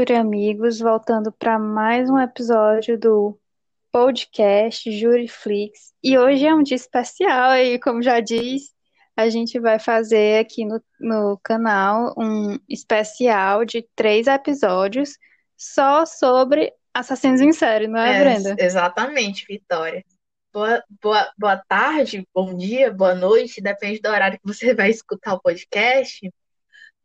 Júri amigos, voltando para mais um episódio do podcast Juriflix. E hoje é um dia especial e, como já diz, a gente vai fazer aqui no, no canal um especial de três episódios só sobre assassinos em série, não é, É, Brenda? exatamente, Vitória. Boa, boa, boa tarde, bom dia, boa noite, depende do horário que você vai escutar o podcast.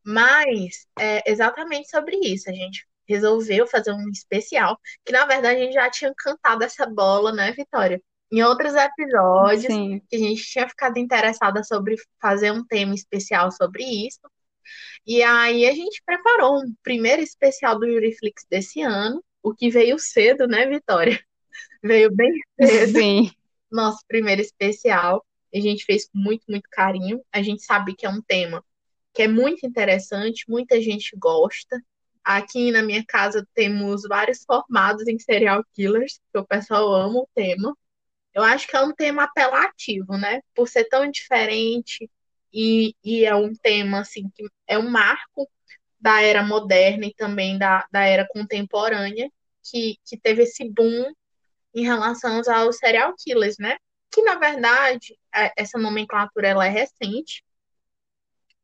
Mas é exatamente sobre isso. A gente resolveu fazer um especial, que na verdade a gente já tinha cantado essa bola, né, Vitória? Em outros episódios, Sim. que a gente tinha ficado interessada sobre fazer um tema especial sobre isso. E aí a gente preparou um primeiro especial do Juriflix desse ano, o que veio cedo, né, Vitória? Veio bem cedo, Sim. nosso primeiro especial. A gente fez com muito, muito carinho. A gente sabe que é um tema que é muito interessante, muita gente gosta. Aqui na minha casa temos vários formados em serial killers, que o pessoal ama o tema. Eu acho que é um tema apelativo, né? Por ser tão diferente e, e é um tema assim que é um marco da era moderna e também da, da era contemporânea que, que teve esse boom em relação aos serial killers, né? Que na verdade é- essa nomenclatura ela é recente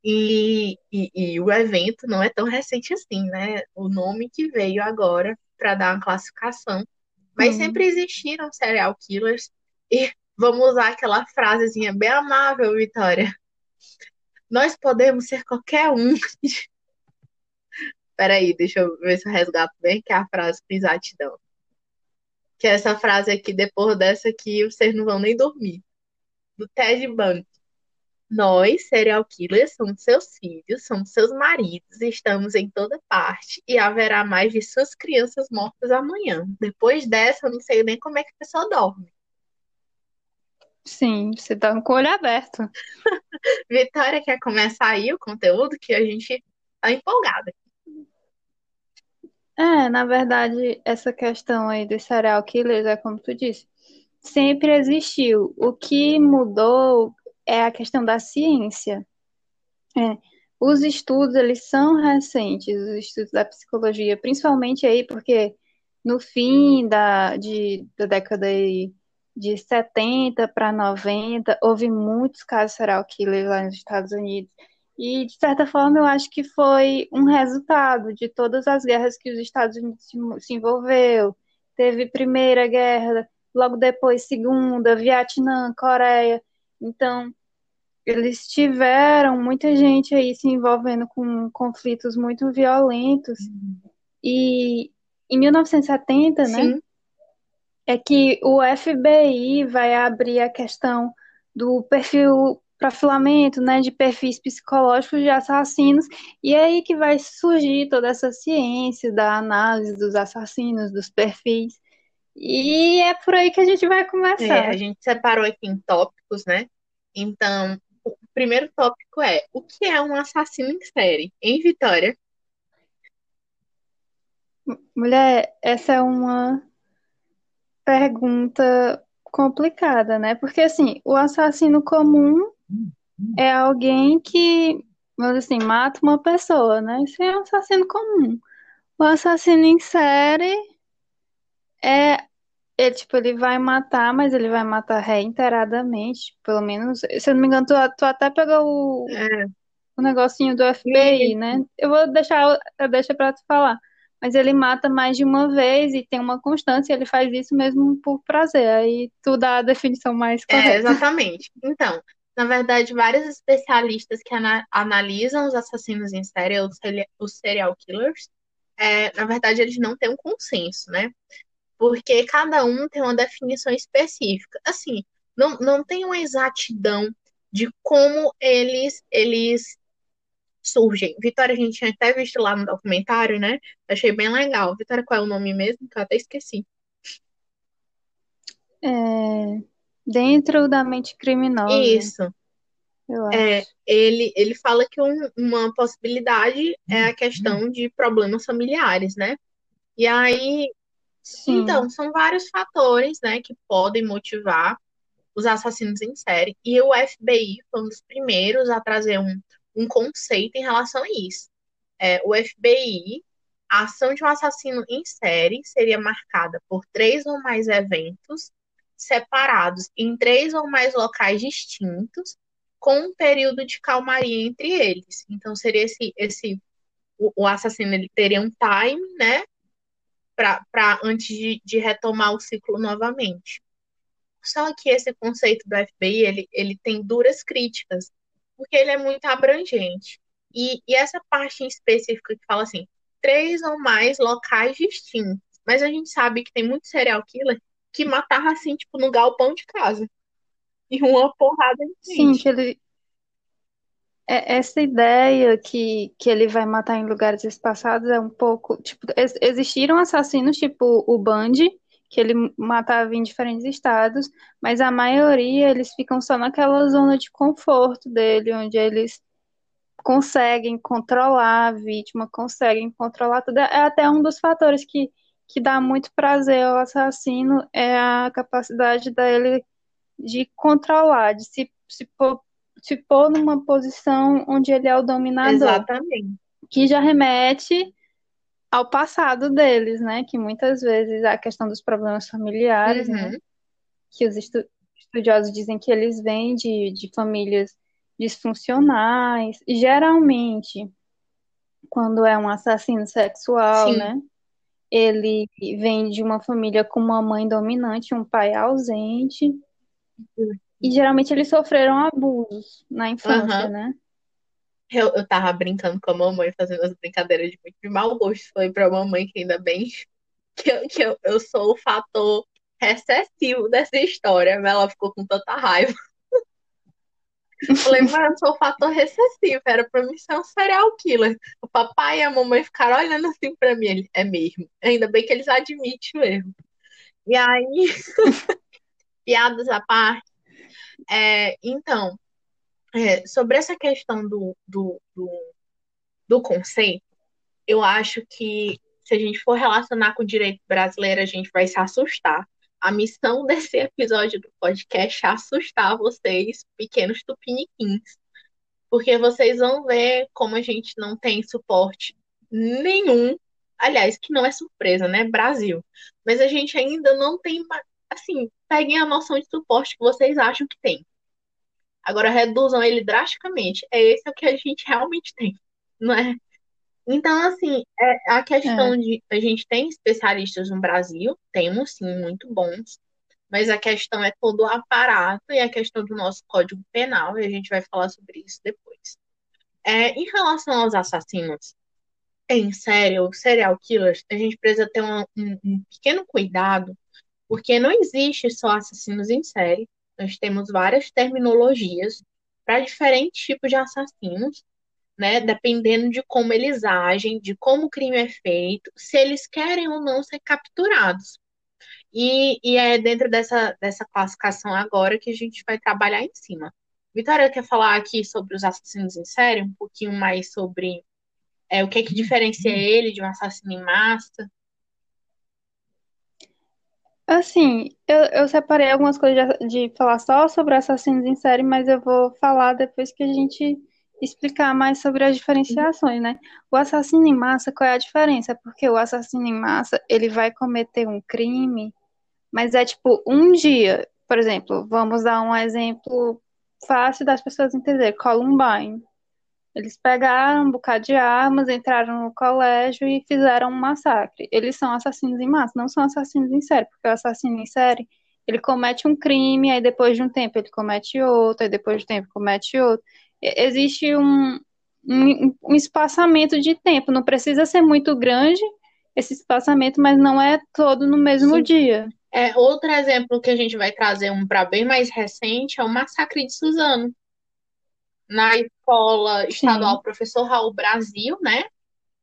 e, e, e o evento não é tão recente assim, né? O nome que veio agora para dar uma classificação. Mas Hum. sempre existiram serial killers. E vamos usar aquela frasezinha bem amável, Vitória. Nós podemos ser qualquer um. Peraí, deixa eu ver se eu resgato bem que é a frase com exatidão. Que é essa frase aqui, depois dessa aqui, vocês não vão nem dormir. Do Ted Bundy. Nós, serial killers, somos seus filhos, somos seus maridos, estamos em toda parte e haverá mais de suas crianças mortas amanhã. Depois dessa, eu não sei nem como é que a pessoa dorme. Sim, você tá com o olho aberto. Vitória quer começar aí o conteúdo que a gente tá empolgada. É, na verdade, essa questão aí dos serial killers é como tu disse, sempre existiu. O que mudou é a questão da ciência. É, os estudos, eles são recentes, os estudos da psicologia, principalmente aí porque no fim da, de, da década de 70 para 90, houve muitos casos serial killers lá nos Estados Unidos. E, de certa forma, eu acho que foi um resultado de todas as guerras que os Estados Unidos se, se envolveu. Teve Primeira Guerra, logo depois Segunda, Vietnã, Coreia. Então, eles tiveram muita gente aí se envolvendo com conflitos muito violentos. E em 1970, né, Sim, é que o FBI vai abrir a questão do perfil profilamento, né, de perfis psicológicos de assassinos, e é aí que vai surgir toda essa ciência da análise dos assassinos, dos perfis. E é por aí que a gente vai é, a começar. gente separou aqui em tópicos, né? Então, o primeiro tópico é o que é um assassino em série? Em Vitória? Mulher, essa é uma pergunta complicada, né? Porque assim, o assassino comum é alguém que, vamos assim, mata uma pessoa, né? Isso é um assassino comum. O assassino em série é, ele, tipo, ele vai matar, mas ele vai matar reiteradamente, tipo, pelo menos, se eu não me engano, tu, tu até pegou o, É, o negocinho do FBI, e- né? Eu vou deixar, eu deixo pra tu falar. Mas ele mata mais de uma vez e tem uma constância, ele faz isso mesmo por prazer. Aí tu dá a definição mais é, correta. exatamente. Então, na verdade, vários especialistas que ana- analisam os assassinos em série, os, os serial killers, é, na verdade, eles não têm um consenso, né? Porque cada um tem uma definição específica. Assim, não, não tem uma exatidão de como eles, eles surgem. Vitória, a gente tinha até visto lá no documentário, né? Achei bem legal. Vitória, qual é o nome mesmo? Que eu até esqueci. É, dentro da mente criminosa, Isso. É, ele, ele fala que um- uma possibilidade é a questão de problemas familiares, né? E aí, Sim, então, são vários fatores, né, que podem motivar os assassinos em série. E o FBI foi um dos primeiros a trazer um, um conceito em relação a isso. É, o FBI A ação de um assassino em série seria marcada por três ou mais eventos separados em três ou mais locais distintos, com um período de calmaria entre eles. Então, seria esse, esse o, assassino ele teria um time, né, para antes de, de, retomar o ciclo novamente. Só que esse conceito do FBI ele, ele tem duras críticas, porque ele é muito abrangente. E, e essa parte em específico que fala assim, três ou mais locais distintos. Mas a gente sabe que tem muito serial killer que matava assim, tipo, no galpão de casa. E uma porrada de Sim, que ele. É, essa ideia que, que ele vai matar em lugares espaçados é um pouco. Tipo, existiram assassinos, tipo o Bundy, que ele matava em diferentes estados, mas a maioria eles ficam só naquela zona de conforto dele, onde eles conseguem controlar a vítima, conseguem controlar tudo. É até um dos fatores que, que dá muito prazer ao assassino é a capacidade dele de controlar, de se, se, se pôr numa posição onde ele é o dominador. Exatamente. Que já remete ao passado deles, né? Que muitas vezes a questão dos problemas familiares, né? uhum. né? Que os estu estudiosos dizem que eles vêm de, de famílias disfuncionais. Geralmente, quando é um assassino sexual, Sim. né? Ele vem de uma família com uma mãe dominante, um pai ausente. E geralmente eles sofreram abusos na infância, uhum. né? Eu, eu tava brincando com a mamãe, fazendo as brincadeiras de muito de mau gosto. Foi pra mamãe que ainda bem que, eu, que eu, eu sou o fator recessivo dessa história. Ela ficou com tanta raiva. Falei, mas eu sou o fator recessivo, era pra mim ser um serial killer. O papai e a mamãe ficaram olhando assim pra mim, ele, é mesmo. Ainda bem que eles admitem mesmo. E aí, piadas à parte. É, então, é, sobre essa questão do, do, do, do conceito, eu acho que se a gente for relacionar com o direito brasileiro, a gente vai se assustar. A missão desse episódio do podcast é assustar vocês, pequenos tupiniquins. Porque vocês vão ver como a gente não tem suporte nenhum. Aliás, que não é surpresa, né? Brasil. Mas a gente ainda não tem. Assim, peguem a noção de suporte que vocês acham que tem. Agora reduzam ele drasticamente. É esse o que a gente realmente tem, não é? Então, assim, é, a questão é. de. A gente tem especialistas no Brasil, temos sim, muito bons, mas a questão é todo o aparato e a questão do nosso Código Penal, e a gente vai falar sobre isso depois. É, em relação aos assassinos em série, ou serial killers, a gente precisa ter um, um, um pequeno cuidado, porque não existe só assassinos em série, nós temos várias terminologias para diferentes tipos de assassinos, né? Dependendo de como eles agem, de como o crime é feito, se eles querem ou não ser capturados. E, e é dentro dessa, dessa classificação agora que a gente vai trabalhar em cima. Vitória quer falar aqui sobre os assassinos em série, um pouquinho mais sobre é, o que, é que diferencia ele de um assassino em massa. Assim, eu, eu separei algumas coisas de, de falar só sobre assassinos em série, mas eu vou falar depois que a gente explicar mais sobre as diferenciações, né? O assassino em massa, qual é a diferença? Porque o assassino em massa, ele vai cometer um crime, mas é tipo um dia. Por exemplo, vamos dar um exemplo fácil das pessoas entenderem. Columbine. Eles pegaram um bocado de armas, entraram no colégio e fizeram um massacre. Eles são assassinos em massa, não são assassinos em série, porque o assassino em série, ele comete um crime, aí depois de um tempo ele comete outro, aí depois de um tempo comete outro. Existe um, um, um espaçamento de tempo, não precisa ser muito grande esse espaçamento, mas não é todo no mesmo Sim. dia. É, outro exemplo que a gente vai trazer um para bem mais recente é o massacre de Suzano na escola estadual Sim. Professor Raul Brasil, né?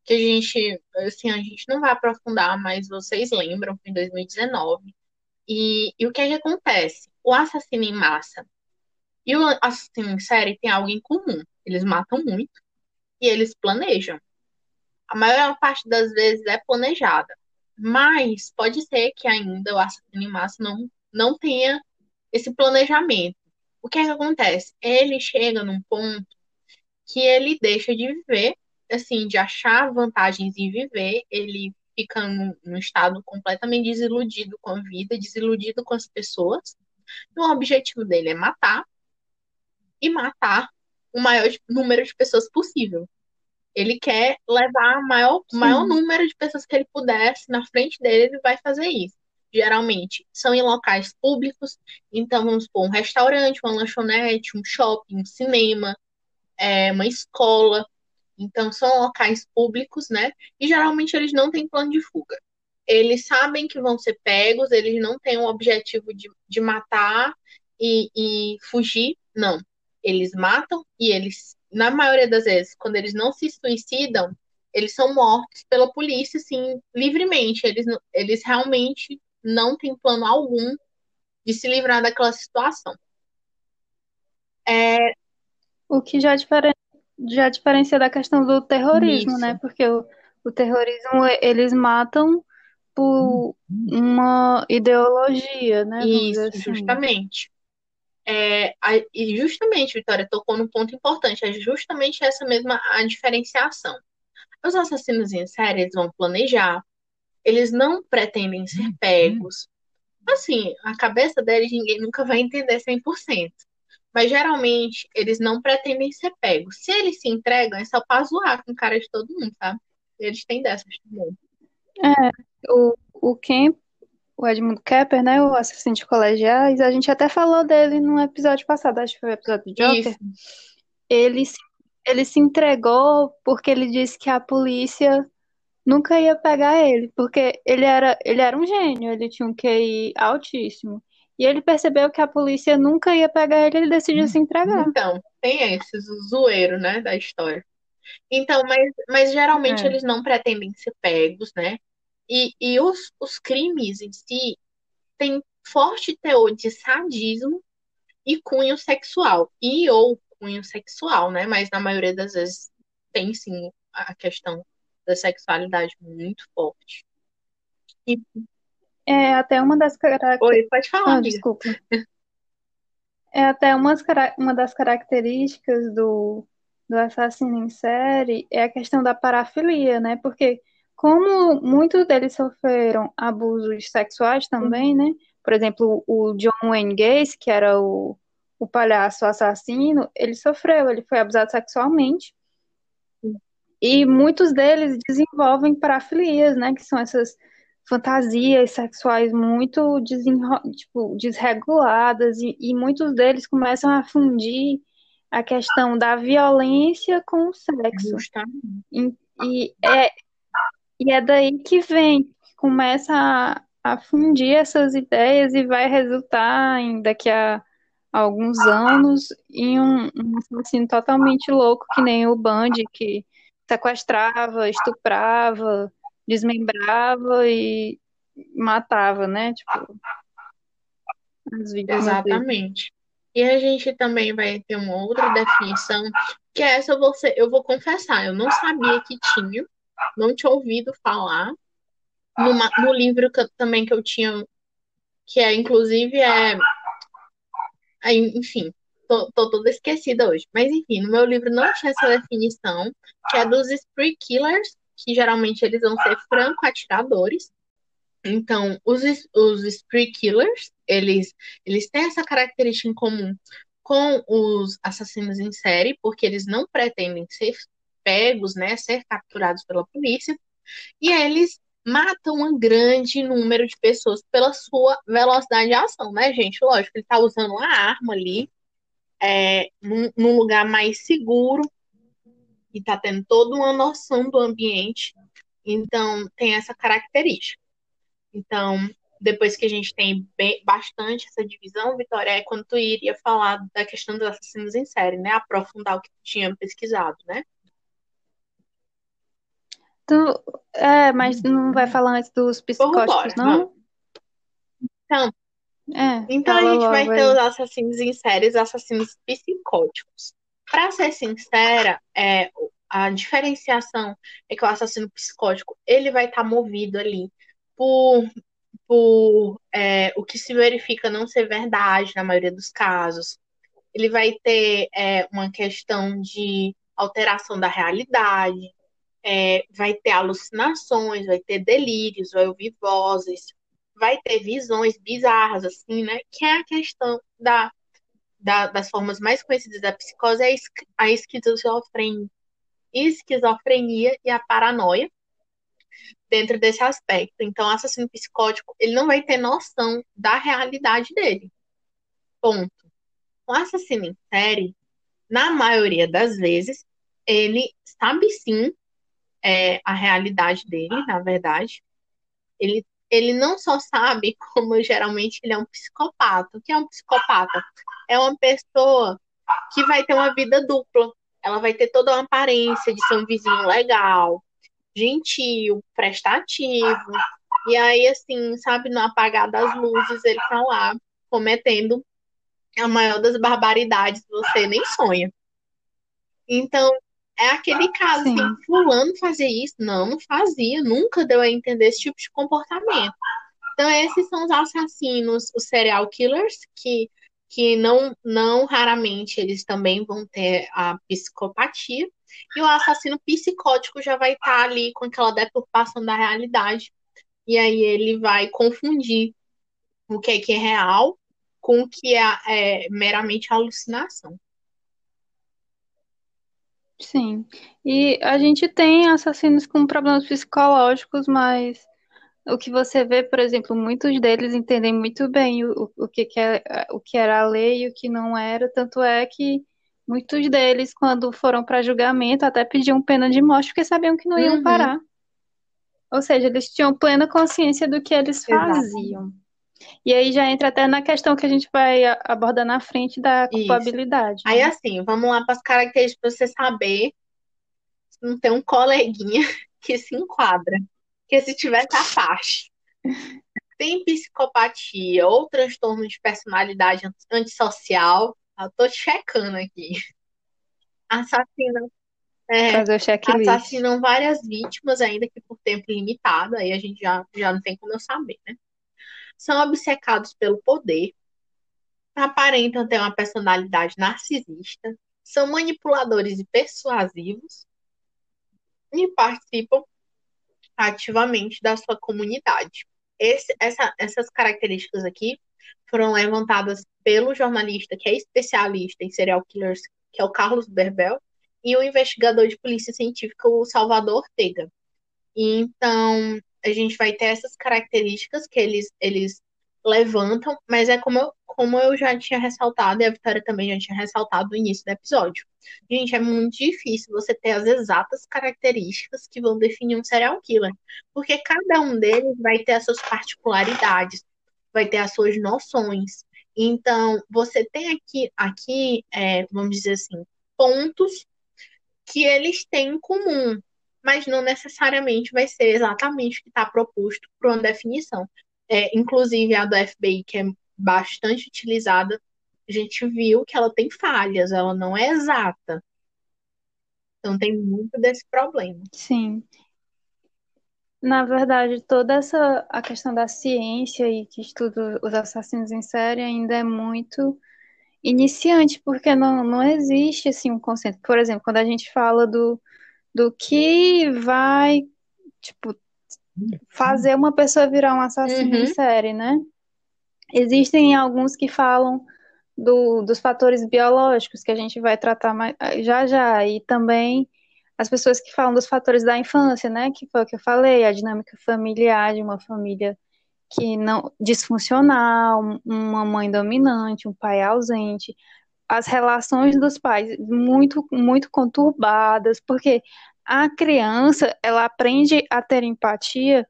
Que a gente, assim, a gente não vai aprofundar, mas vocês lembram, foi em 2019. E, e o que, é que acontece? O assassino em massa e o assassino em série tem algo em comum. Eles matam muito e eles planejam. A maior parte das vezes é planejada. Mas pode ser que ainda o assassino em massa não, não tenha esse planejamento o que, é que acontece? Ele chega num ponto que ele deixa de viver assim, de achar vantagens em viver, ele fica num, num estado completamente desiludido com a vida, desiludido com as pessoas. E o objetivo dele é matar e matar o maior número de pessoas possível. Ele quer levar o maior, maior número de pessoas que ele pudesse na frente dele, ele vai fazer isso. Geralmente são em locais públicos, então vamos supor um restaurante, uma lanchonete, um shopping, um cinema, é, uma escola. Então são locais públicos, né? E geralmente eles não têm plano de fuga. Eles sabem que vão ser pegos, eles não têm o objetivo de, de matar e, e fugir, não. Eles matam e eles, na maioria das vezes, quando eles não se suicidam, eles são mortos pela polícia, assim, livremente. Eles, eles realmente não têm plano algum de se livrar daquela situação. É... O que já, diferen... já diferencia da questão do terrorismo, Isso. né? Porque o, o terrorismo, eles matam por uma ideologia, né? Isso, assim. justamente. É, a, e justamente, Vitória tocou num ponto importante, é justamente essa mesma a diferenciação. Os assassinos em série eles vão planejar, eles não pretendem ser pegos. Assim, a cabeça deles ninguém nunca vai entender 100%. Mas geralmente eles não pretendem ser pegos. Se eles se entregam, é só pra zoar com cara de todo mundo, sabe? Eles têm dessas também. É, o, o Kemp, o Edmund Kepper, né, o assassino de colegiais, a gente até falou dele no episódio passado, acho que foi o episódio do Joker. Isso. Ele, se- ele se entregou porque ele disse que a polícia nunca ia pegar ele, porque ele era, ele era um gênio, ele tinha um QI altíssimo. E ele percebeu que a polícia nunca ia pegar ele, ele decidiu se entregar. Então, tem esse zoeiro, né, da história. Então, mas, mas geralmente É. eles não pretendem ser pegos, né? E, e os, os crimes em si têm forte teor de sadismo e cunho sexual. E ou cunho sexual, né? Mas na maioria das vezes tem sim a questão da sexualidade muito forte. E, É até uma das características. oi, pode falar, Ah, desculpa. É até umas, uma das características do, do assassino em série é a questão da parafilia, né? Porque como muitos deles sofreram abusos sexuais também, né? Por exemplo, o John Wayne Gacy, que era o, o palhaço assassino, ele sofreu, ele foi abusado sexualmente. E muitos deles desenvolvem parafilias, né? Que são essas fantasias sexuais muito tipo, desreguladas, e, e muitos deles começam a fundir a questão da violência com o sexo. E, e é, e é daí que vem, começa a, a fundir essas ideias e vai resultar em, daqui a alguns anos em um, um assassino totalmente louco, que nem o Bundy, que sequestrava, estuprava, desmembrava e matava, né? Tipo, as. Exatamente. E a gente também vai ter uma outra definição, que é essa você, eu vou confessar, eu não sabia que tinha, não tinha ouvido falar. Numa, no livro que eu- também que eu tinha, que é, inclusive, é. é, Enfim, tô, tô toda esquecida hoje. Mas, enfim, no meu livro não tinha essa definição, que é dos spree killers, que geralmente eles vão ser franco-atiradores. Então, os, os spree killers, eles, eles têm essa característica em comum com os assassinos em série, porque eles não pretendem ser pegos, né, ser capturados pela polícia, e eles matam um grande número de pessoas pela sua velocidade de ação, né, gente? Lógico, ele tá usando uma arma ali, é, num, num lugar mais seguro, e tá tendo toda uma noção do ambiente, então tem essa característica. Então, depois que a gente tem bem- bastante essa divisão, Vitória, é quando tu iria falar da questão dos assassinos em série, né? Aprofundar o que tu tinha pesquisado, né? Tu, é, mas não vai falar antes dos psicóticos, Vambora, não? vamos. Então, É, então a gente vai ter aí. os assassinos em série, os assassinos psicóticos. Pra ser sincera, é, a diferenciação é que o assassino psicótico, ele vai estar movido ali por, por é, o que se verifica não ser verdade na maioria dos casos. Ele vai ter é, uma questão de alteração da realidade. é, vai ter alucinações, vai ter delírios, vai ouvir vozes, vai ter visões bizarras, assim, né? Que é a questão da, da das formas mais conhecidas da psicose, é a esquizofrenia, esquizofrenia e a paranoia dentro desse aspecto. Então, o assassino psicótico, ele não vai ter noção da realidade dele. Ponto. O assassino em série, na maioria das vezes, ele sabe sim é, a realidade dele, na verdade. Ele, ele não só sabe como geralmente ele é um psicopata. O que é um psicopata? É uma pessoa que vai ter uma vida dupla. Ela vai ter toda uma aparência de ser um vizinho legal, gentil, prestativo. E aí, assim, sabe, no apagar das luzes, ele tá lá cometendo a maior das barbaridades, você nem sonha. Então, é aquele caso, assim, Sim. assim, fulano fazia isso? Não, não fazia, nunca deu a entender esse tipo de comportamento. Então, esses são os assassinos, os serial killers, que, que não, não raramente eles também vão ter a psicopatia. E o assassino psicótico já vai estar tá ali com aquela deturpação da realidade. E aí ele vai confundir o que é que é real com o que é, é meramente alucinação. Sim. E a gente tem assassinos com problemas psicológicos, mas o que você vê, por exemplo, muitos deles entendem muito bem o, o, que, que, é, o que era a lei e o que não era, tanto é que muitos deles, quando foram para julgamento, até pediam pena de morte porque sabiam que não iam uhum. parar. Ou seja, eles tinham plena consciência do que eles faziam. E aí já entra até na questão que a gente vai abordar na frente da culpabilidade. Né? Aí assim, vamos lá para as características para você saber se não tem um coleguinha que se enquadra. Que se tiver tá faixa. Tem psicopatia ou transtorno de personalidade antissocial. Eu tô checando aqui. Assassinam. É, assassinam várias vítimas, ainda que por tempo limitado, aí a gente já, já não tem como eu saber, né? São obcecados pelo poder, aparentam ter uma personalidade narcisista, são manipuladores e persuasivos e participam ativamente da sua comunidade. Esse, essa, essas características aqui foram levantadas pelo jornalista que é especialista em serial killers, que é o Carlos Berbel, e o investigador de polícia científica, o Salvador Ortega. Então, a gente vai ter essas características que eles, eles levantam, mas é como eu, como eu já tinha ressaltado, e a Vitória também já tinha ressaltado no início do episódio. Gente, é muito difícil você ter as exatas características que vão definir um serial killer, porque cada um deles vai ter as suas particularidades, vai ter as suas noções. Então, você tem aqui, aqui é, vamos dizer assim, pontos que eles têm em comum mas não necessariamente vai ser exatamente o que está proposto para uma definição. É, inclusive a do FBI, que é bastante utilizada, a gente viu que ela tem falhas, ela não é exata. Então tem muito desse problema. Sim. Na verdade, toda essa a questão da ciência e que estuda os assassinos em série ainda é muito iniciante, porque não, não existe assim um conceito. Por exemplo, quando a gente fala do do que vai, tipo, fazer uma pessoa virar um assassino uhum. em série, né? Existem alguns que falam do, dos fatores biológicos, que a gente vai tratar mais, já já, e também as pessoas que falam dos fatores da infância, né? Que foi o que eu falei, a dinâmica familiar de uma família que não disfuncional, uma mãe dominante, um pai ausente, as relações dos pais muito, muito conturbadas, porque a criança, ela aprende a ter empatia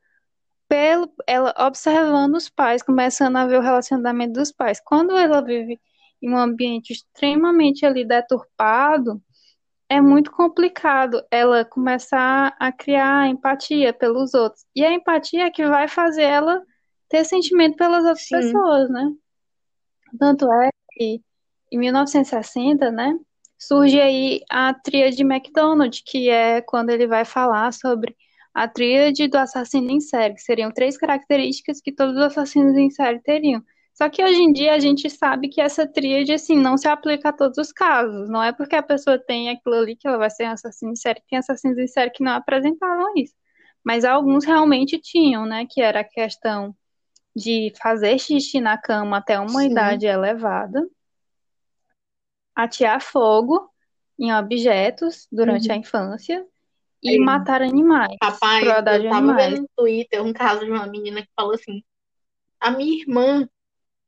pelo, ela observando os pais, começando a ver o relacionamento dos pais. Quando ela vive em um ambiente extremamente ali deturpado, é muito complicado ela começar a criar empatia pelos outros. E a empatia é que vai fazer ela ter sentimento pelas outras Sim. pessoas, né? Tanto é que em 1960, né, surge aí a tríade McDonald, que é quando ele vai falar sobre a tríade do assassino em série, que seriam três características que todos os assassinos em série teriam. Só que hoje em dia a gente sabe que essa tríade, assim, não se aplica a todos os casos. Não é porque a pessoa tem aquilo ali que ela vai ser um assassino em série. Tem assassinos em série que não apresentavam isso. Mas alguns realmente tinham, né? Que era a questão de fazer xixi na cama até uma Sim. idade elevada, atear fogo em objetos durante Uhum. a infância e É. matar animais. Rapaz, crueldade eu tava animais. vendo no Twitter um caso de uma menina que falou assim: a minha irmã,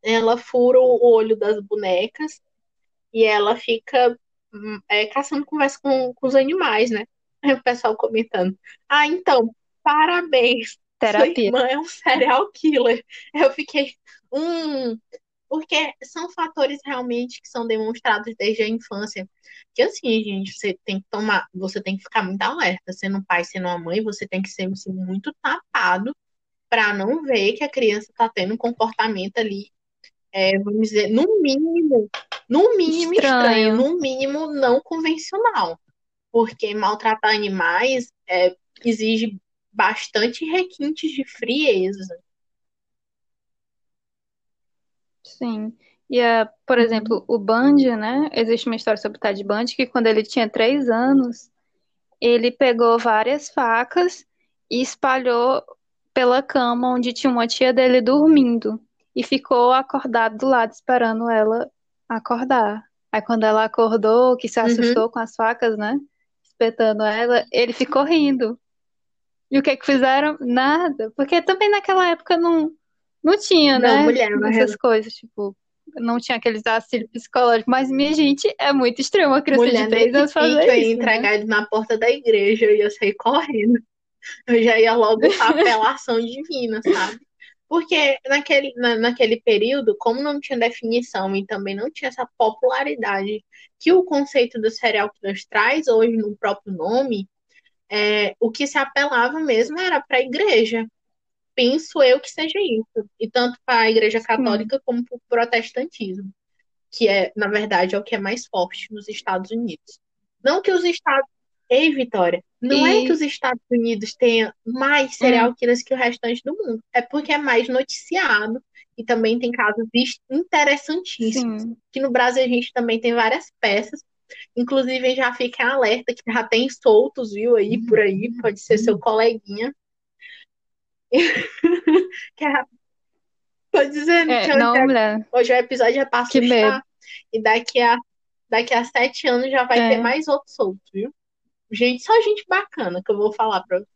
ela fura o olho das bonecas e ela fica hum, é, caçando conversa com, com os animais, né? Aí o pessoal comentando: ah, então, parabéns, sua Terapia. irmã é um serial killer. Eu fiquei, hum, porque são fatores realmente que são demonstrados desde a infância. Que assim, gente, você tem que tomar, você tem que ficar muito alerta. Sendo um pai, sendo uma mãe, você tem que ser assim, muito tapado para não ver que a criança está tendo um comportamento ali, é, vamos dizer, no mínimo, no mínimo estranho, Estranho. no mínimo não convencional. Porque maltratar animais é, exige bastante requintes de frieza. Sim. E, é, por Uhum. exemplo, o Bundy, né? Existe uma história sobre o Ted Bundy que quando ele tinha três anos, ele pegou várias facas e espalhou pela cama onde tinha uma tia dele dormindo e ficou acordado do lado esperando ela acordar. Aí quando ela acordou, que se Uhum. assustou com as facas, né? Espetando ela, ele ficou rindo. E o que que fizeram? Nada. Porque também naquela época não, não tinha, Não, né? mulher, Essas coisas, tipo, não tinha aqueles auxílios psicológicos. Mas, minha gente, é muito estranho uma criança Mulher, de três anos fazer pique, eu ia isso, né? entregar ele na porta da igreja, eu ia sair correndo. Eu já ia logo apelação divina, sabe? Porque naquele, na- naquele período, como não tinha definição e também não tinha essa popularidade que o conceito do serial killer traz hoje no próprio nome, é, o que se apelava mesmo era para a igreja. Penso eu que seja isso. E tanto para a igreja católica como para o protestantismo, que é, na verdade, é o que é mais forte nos Estados Unidos. Não que os Estados. Ei, Vitória, não é E- que os Estados Unidos tenham mais serial killers que o restante do mundo. É porque é mais noticiado e também tem casos interessantíssimos. Sim. Que no Brasil a gente também tem várias peças. Inclusive, já fica alerta que já tem soltos, viu, aí por aí, pode ser seu coleguinha. que é... Tô dizendo É, que não, hoje, é, mulher. hoje o episódio é pra Que medo. E daqui a, daqui a sete anos já vai É. ter mais outros soltos, viu? Gente, só gente bacana que eu vou falar pra você.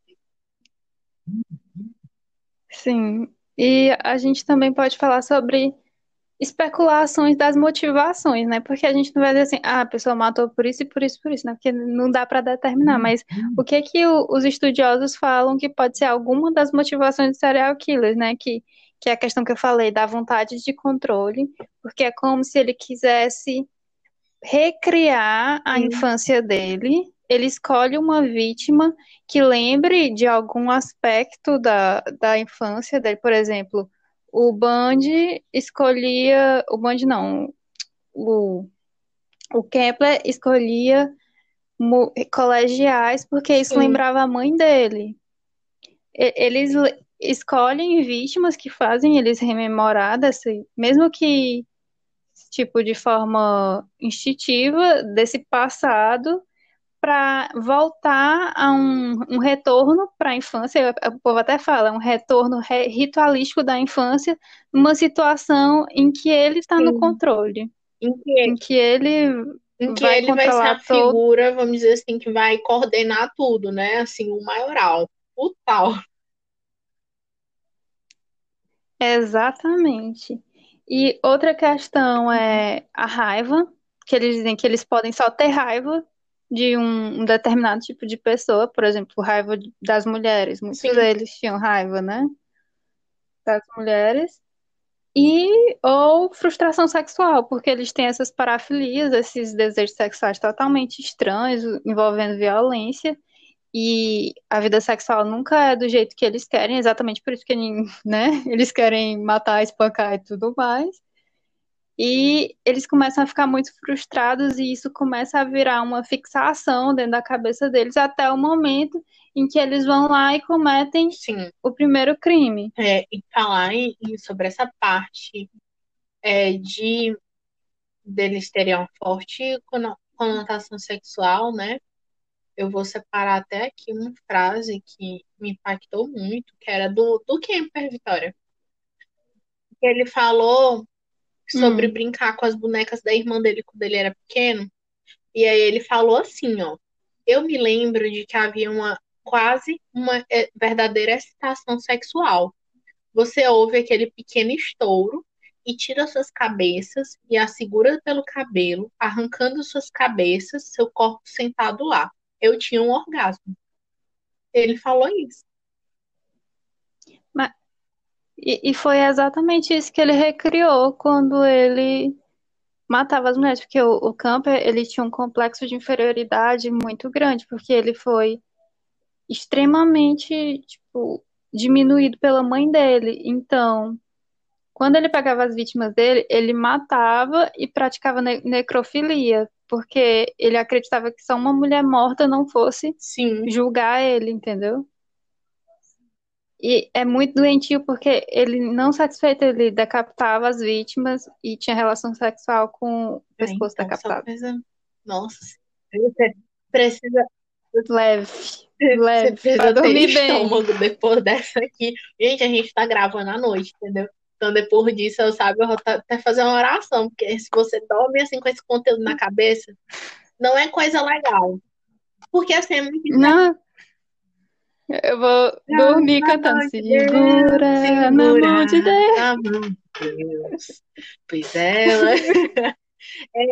Sim. E a gente também pode falar sobre especulações das motivações, né? Porque a gente não vai dizer assim, ah, a pessoa matou por isso e por isso e por isso, né? Porque não dá para determinar. Mas o que que o- os estudiosos falam que pode ser alguma das motivações de serial killers, né? Que, que é a questão que eu falei, da vontade de controle, porque é como se ele quisesse recriar a Sim. infância dele. Ele escolhe uma vítima que lembre de algum aspecto da, da infância dele. Por exemplo, o Bundy escolhia. O Bundy não. O, o Kepler escolhia colegiais porque isso Sim. lembrava a mãe dele. E- Eles le- escolhem vítimas que fazem eles rememorar desse, mesmo que tipo de forma instintiva desse passado para voltar a um, um retorno para a infância, o povo até fala, um retorno re- ritualístico da infância, numa situação em que ele está no controle, Em que, em que ele em que vai ele vai ser a todo- figura, vamos dizer assim, que vai coordenar tudo, né? Assim, o maioral. O tal. Exatamente. E outra questão é a raiva, que eles dizem que eles podem só ter raiva de um, um determinado tipo de pessoa, por exemplo, raiva das mulheres. Muitos Sim. deles tinham raiva, né? Das mulheres. E ou frustração sexual, porque eles têm essas parafilias, esses desejos sexuais totalmente estranhos, envolvendo violência. E a vida sexual nunca é do jeito que eles querem, exatamente por isso que né, eles querem matar, espancar e tudo mais. E eles começam a ficar muito frustrados e isso começa a virar uma fixação dentro da cabeça deles até o momento em que eles vão lá e cometem Sim. o primeiro crime. É, e falar em, em- sobre essa parte é, de deles terem uma forte conotação sexual, né? Eu vou separar até aqui uma frase que me impactou muito, que era do, do Kemper, Vitória. Ele falou sobre hum. brincar com as bonecas da irmã dele quando ele era pequeno. E aí ele falou assim, ó. Eu me lembro de que havia uma quase uma é, verdadeira excitação sexual. Você ouve aquele pequeno estouro e tira suas cabeças e a segura pelo cabelo, arrancando suas cabeças, seu corpo sentado lá. Eu tinha um orgasmo. Ele falou isso. E, e foi exatamente isso que ele recriou quando ele matava as mulheres, porque o, o Camper ele tinha um complexo de inferioridade muito grande, porque ele foi extremamente tipo diminuído pela mãe dele. Então, quando ele pegava as vítimas dele, ele matava e praticava ne necrofilia, porque ele acreditava que só uma mulher morta não fosse Sim. julgar ele, entendeu? E é muito doentio porque ele, não satisfeito, ele decapitava as vítimas e tinha relação sexual com o pescoço então, decapitado. Coisa... Nossa, você precisa. Leve. Leve. Você precisa dormir bem. estômago depois dessa aqui. Gente, a gente tá gravando à noite, entendeu? Então, depois disso, eu sabe, eu vou até fazer uma oração, porque se você dorme assim com esse conteúdo na cabeça, não é coisa legal. Porque assim é muito. Não. Eu vou dormir cantando. Segura, segura na mão de Deus. Na mão de Deus. Pois ela. é,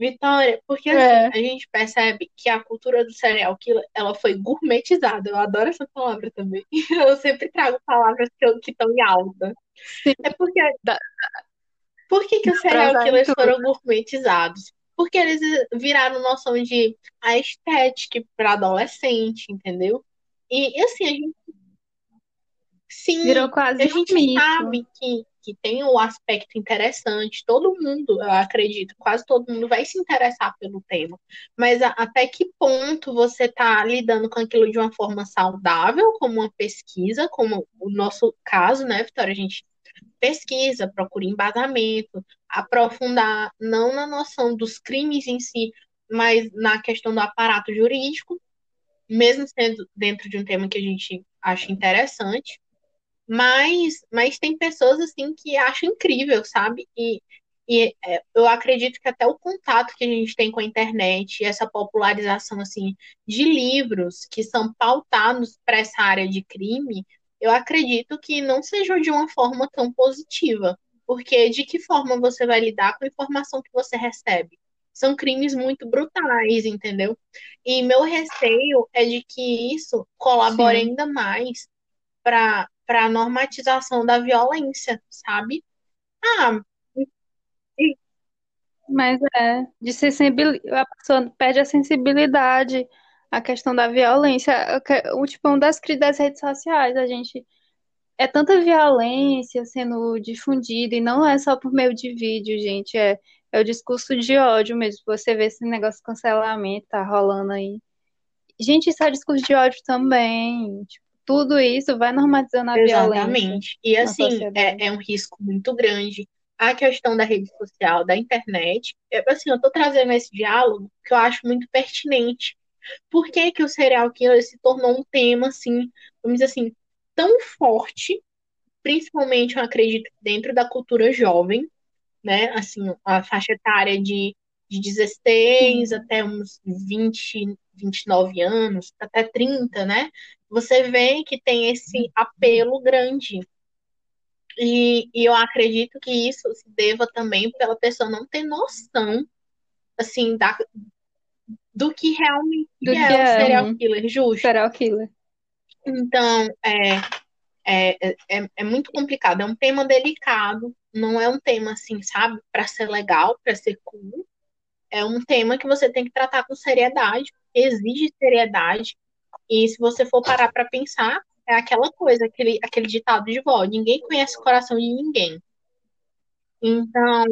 Vitória, porque assim, é. a gente percebe que a cultura do serial killer, ela foi gourmetizada. Eu adoro essa palavra também. Eu sempre trago palavras que estão em alta. Sim. É porque. Por que, que os serial killers foram gourmetizados? Porque eles viraram noção de a estética para adolescente, entendeu? E, assim, a gente. Sim, Virou quase a gente um sabe que, que tem o um aspecto interessante. Todo mundo, eu acredito, quase todo mundo vai se interessar pelo tema. Mas a, até que ponto você está lidando com aquilo de uma forma saudável, como uma pesquisa, como o nosso caso, né, Vitória? A gente pesquisa, procura embasamento, aprofundar não na noção dos crimes em si, mas na questão do aparato jurídico, mesmo sendo dentro de um tema que a gente acha interessante. Mas, mas tem pessoas assim que acham incrível, sabe? E, e é, eu acredito que até o contato que a gente tem com a internet, essa popularização assim de livros que são pautados para essa área de crime, eu acredito que não seja de uma forma tão positiva. Porque de que forma você vai lidar com a informação que você recebe? São crimes muito brutais, entendeu? E meu receio é de que isso colabore Sim. ainda mais para a normatização da violência, sabe? Ah, mas é, de sensibilidade, a pessoa perde a sensibilidade a questão da violência, o tipo das críticas das redes sociais, a gente é tanta violência sendo difundida e não é só por meio de vídeo, gente, é, é o discurso de ódio mesmo. Você vê esse negócio de cancelamento tá rolando aí. Gente, isso é discurso de ódio também. Tipo, tudo isso vai normalizando a Exatamente. violência. Exatamente. E assim, é, é um risco muito grande a questão da rede social, da internet. Eu, assim, eu tô trazendo esse diálogo que eu acho muito pertinente, por que, que o serial killer se tornou um tema, assim, vamos dizer assim, tão forte, principalmente, eu acredito, dentro da cultura jovem, né? Assim, a faixa etária de, de 16 até uns 20, 29 anos, até 30, né? Você vê que tem esse apelo grande. E, e eu acredito que isso se deva também pela pessoa não ter noção, assim, da, do que realmente do é que é, o serial killer, justo. Serial killer. Então, é, é, é, é muito complicado, é um tema delicado, não é um tema assim, sabe, para ser legal, para ser cool. É um tema que você tem que tratar com seriedade, exige seriedade. E se você for parar para pensar, é aquela coisa, aquele, aquele ditado de vó: ninguém conhece o coração de ninguém. Então,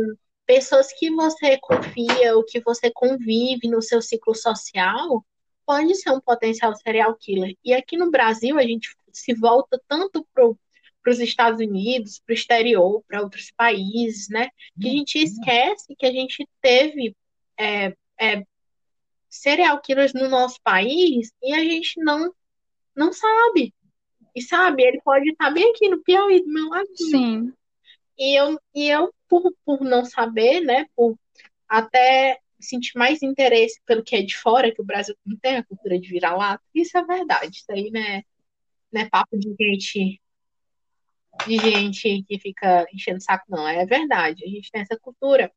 pessoas que você confia ou que você convive no seu ciclo social pode ser um potencial serial killer. E aqui no Brasil a gente se volta tanto pro, para os Estados Unidos, para o exterior, para outros países, né? Que a gente esquece que a gente teve é, é, serial killers no nosso país e a gente não não sabe. E sabe, ele pode estar bem aqui no Piauí do meu lado. Sim. E eu, e eu por, por não saber, né, por até sentir mais interesse pelo que é de fora, que o Brasil não tem a cultura de virar-lata, isso é verdade. Isso aí, né, não é papo de gente de gente que fica enchendo o saco, não. É verdade. A gente tem essa cultura.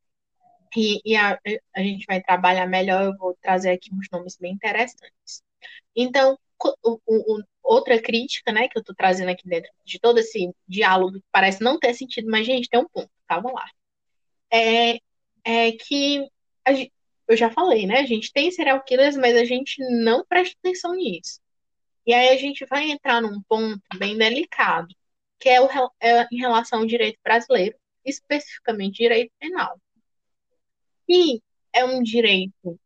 E, e a, a gente vai trabalhar melhor. Eu vou trazer aqui uns nomes bem interessantes. Então, o, o, outra crítica, né, que eu estou trazendo aqui dentro de todo esse diálogo que parece não ter sentido, mas, gente, tem um ponto, calma lá. É, é que gente, eu já falei, né? A gente tem serial killers, mas a gente não presta atenção nisso. E aí a gente vai entrar num ponto bem delicado, que é, o, é em relação ao direito brasileiro, especificamente direito penal. E é um direito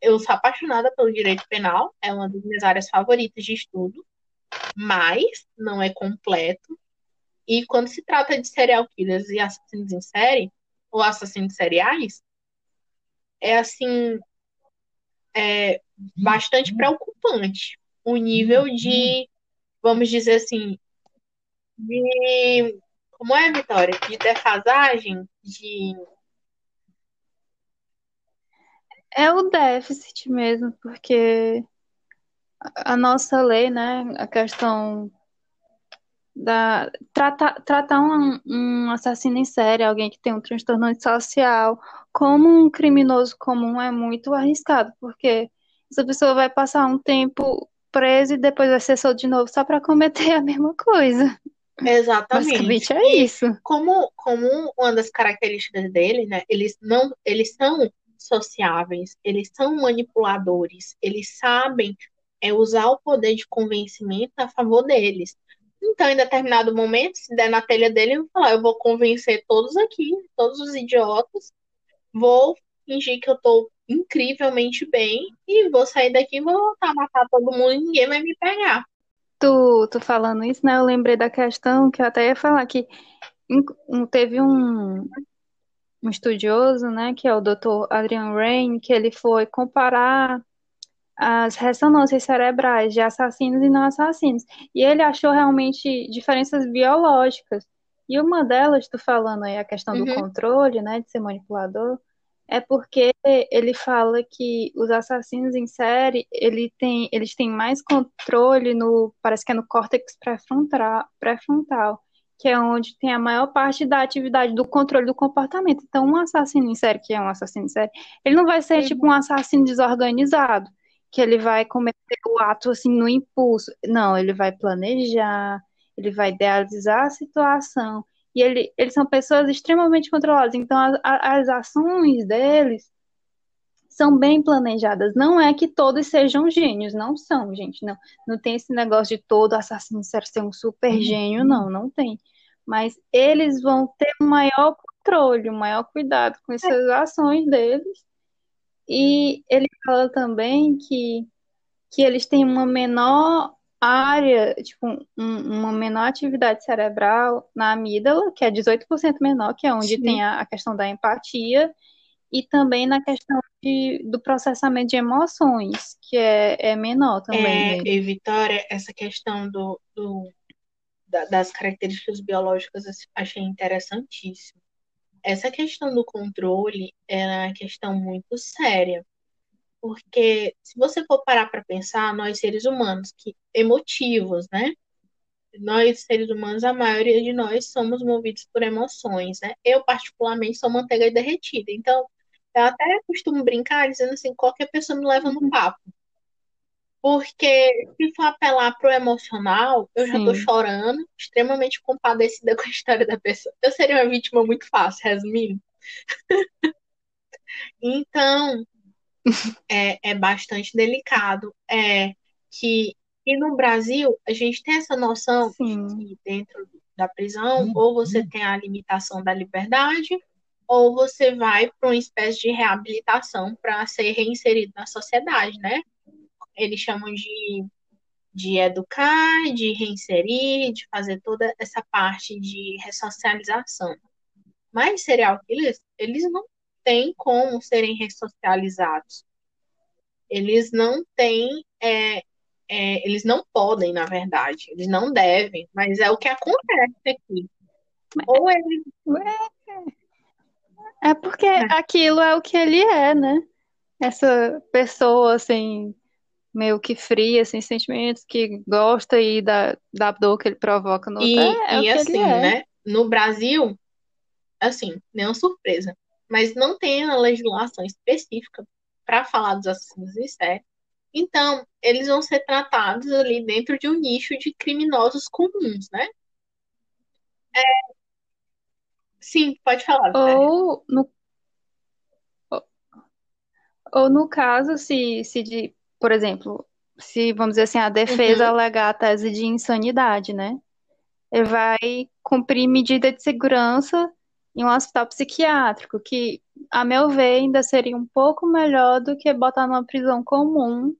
eu sou apaixonada pelo direito penal, é uma das minhas áreas favoritas de estudo, mas não é completo. E quando se trata de serial killers e assassinos em série, ou assassinos seriais, é assim, é bastante preocupante o nível de, vamos dizer assim, de. Como é, Vitória? De defasagem, de é o déficit mesmo, porque a nossa lei, né, a questão da tratar, tratar um, um assassino em série, alguém que tem um transtorno social, como um criminoso comum é muito arriscado, porque essa pessoa vai passar um tempo presa e depois vai ser solta de novo só para cometer a mesma coisa. Exatamente. Basicamente é isso. Como, como uma das características dele, né? Eles não, eles são sociáveis, eles são manipuladores, eles sabem é, usar o poder de convencimento a favor deles. Então, em determinado momento, se der na telha dele, eu vou falar, eu vou convencer todos aqui, todos os idiotas, vou fingir que eu tô incrivelmente bem e vou sair daqui e vou voltar a matar todo mundo e ninguém vai me pegar. Tu, tu falando isso, né? Eu lembrei da questão que eu até ia falar que teve um, um estudioso, né, que é o Dr. Adrian Rain, que ele foi comparar as ressonâncias cerebrais de assassinos e não assassinos. E ele achou realmente diferenças biológicas. E uma delas, tu falando aí a questão uhum. do controle, né, de ser manipulador, é porque ele fala que os assassinos em série, ele tem, eles têm mais controle no, parece que é no córtex pré-frontal, pré-frontal que é onde tem a maior parte da atividade do controle do comportamento. Então, um assassino em série, que é um assassino em série, ele não vai ser uhum. tipo um assassino desorganizado, que ele vai cometer o ato assim no impulso. Não, ele vai planejar, ele vai idealizar a situação. E ele, eles são pessoas extremamente controladas. Então, as, as ações deles são bem planejadas. Não é que todos sejam gênios, não são, gente. Não, não tem esse negócio de todo assassino ser um super uhum. gênio, não, não tem mas eles vão ter um maior controle, um maior cuidado com essas ações deles. E ele fala também que, que eles têm uma menor área, tipo, um, uma menor atividade cerebral na amígdala, que é 18% menor, que é onde Sim. tem a, a, questão da empatia, e também na questão de, do processamento de emoções, que é, é menor também. É, e Vitória, essa questão do, do das características biológicas achei interessantíssimo. Essa questão do controle é uma questão muito séria, porque se você for parar para pensar, nós seres humanos, que emotivos, né? Nós seres humanos, a maioria de nós somos movidos por emoções, né? Eu particularmente sou manteiga derretida, então eu até costumo brincar dizendo assim, qualquer pessoa me leva no papo. Porque se for apelar pro emocional, eu já tô chorando, extremamente compadecida com a história da pessoa. Eu seria uma vítima muito fácil, resumindo. então, é, é bastante delicado. É que e no Brasil, a gente tem essa noção Sim. que dentro da prisão, uhum. ou você tem a limitação da liberdade, ou você vai para uma espécie de reabilitação para ser reinserido na sociedade, né? eles chamam de de educar, de reinserir, de fazer toda essa parte de ressocialização. Mas serial killers, eles não têm como serem ressocializados. Eles não têm, é, é, eles não podem, na verdade, eles não devem, mas é o que acontece aqui. Ou eles. É porque é. aquilo é o que ele é, né? Essa pessoa, assim, meio que fria, sem sentimentos, que gosta e da, da dor que ele provoca no E. É, é e assim, é. né? No Brasil, assim, nenhuma surpresa, mas não tem a legislação específica para falar dos assassinos em série. Então, eles vão ser tratados ali dentro de um nicho de criminosos comuns, né? Sim, pode falar. Ou no, ou no caso, se, se de, por exemplo, se, vamos dizer assim, a defesa Uhum. alegar a tese de insanidade, né? Ele vai cumprir medida de segurança em um hospital psiquiátrico, que, a meu ver, ainda seria um pouco melhor do que botar numa prisão comum,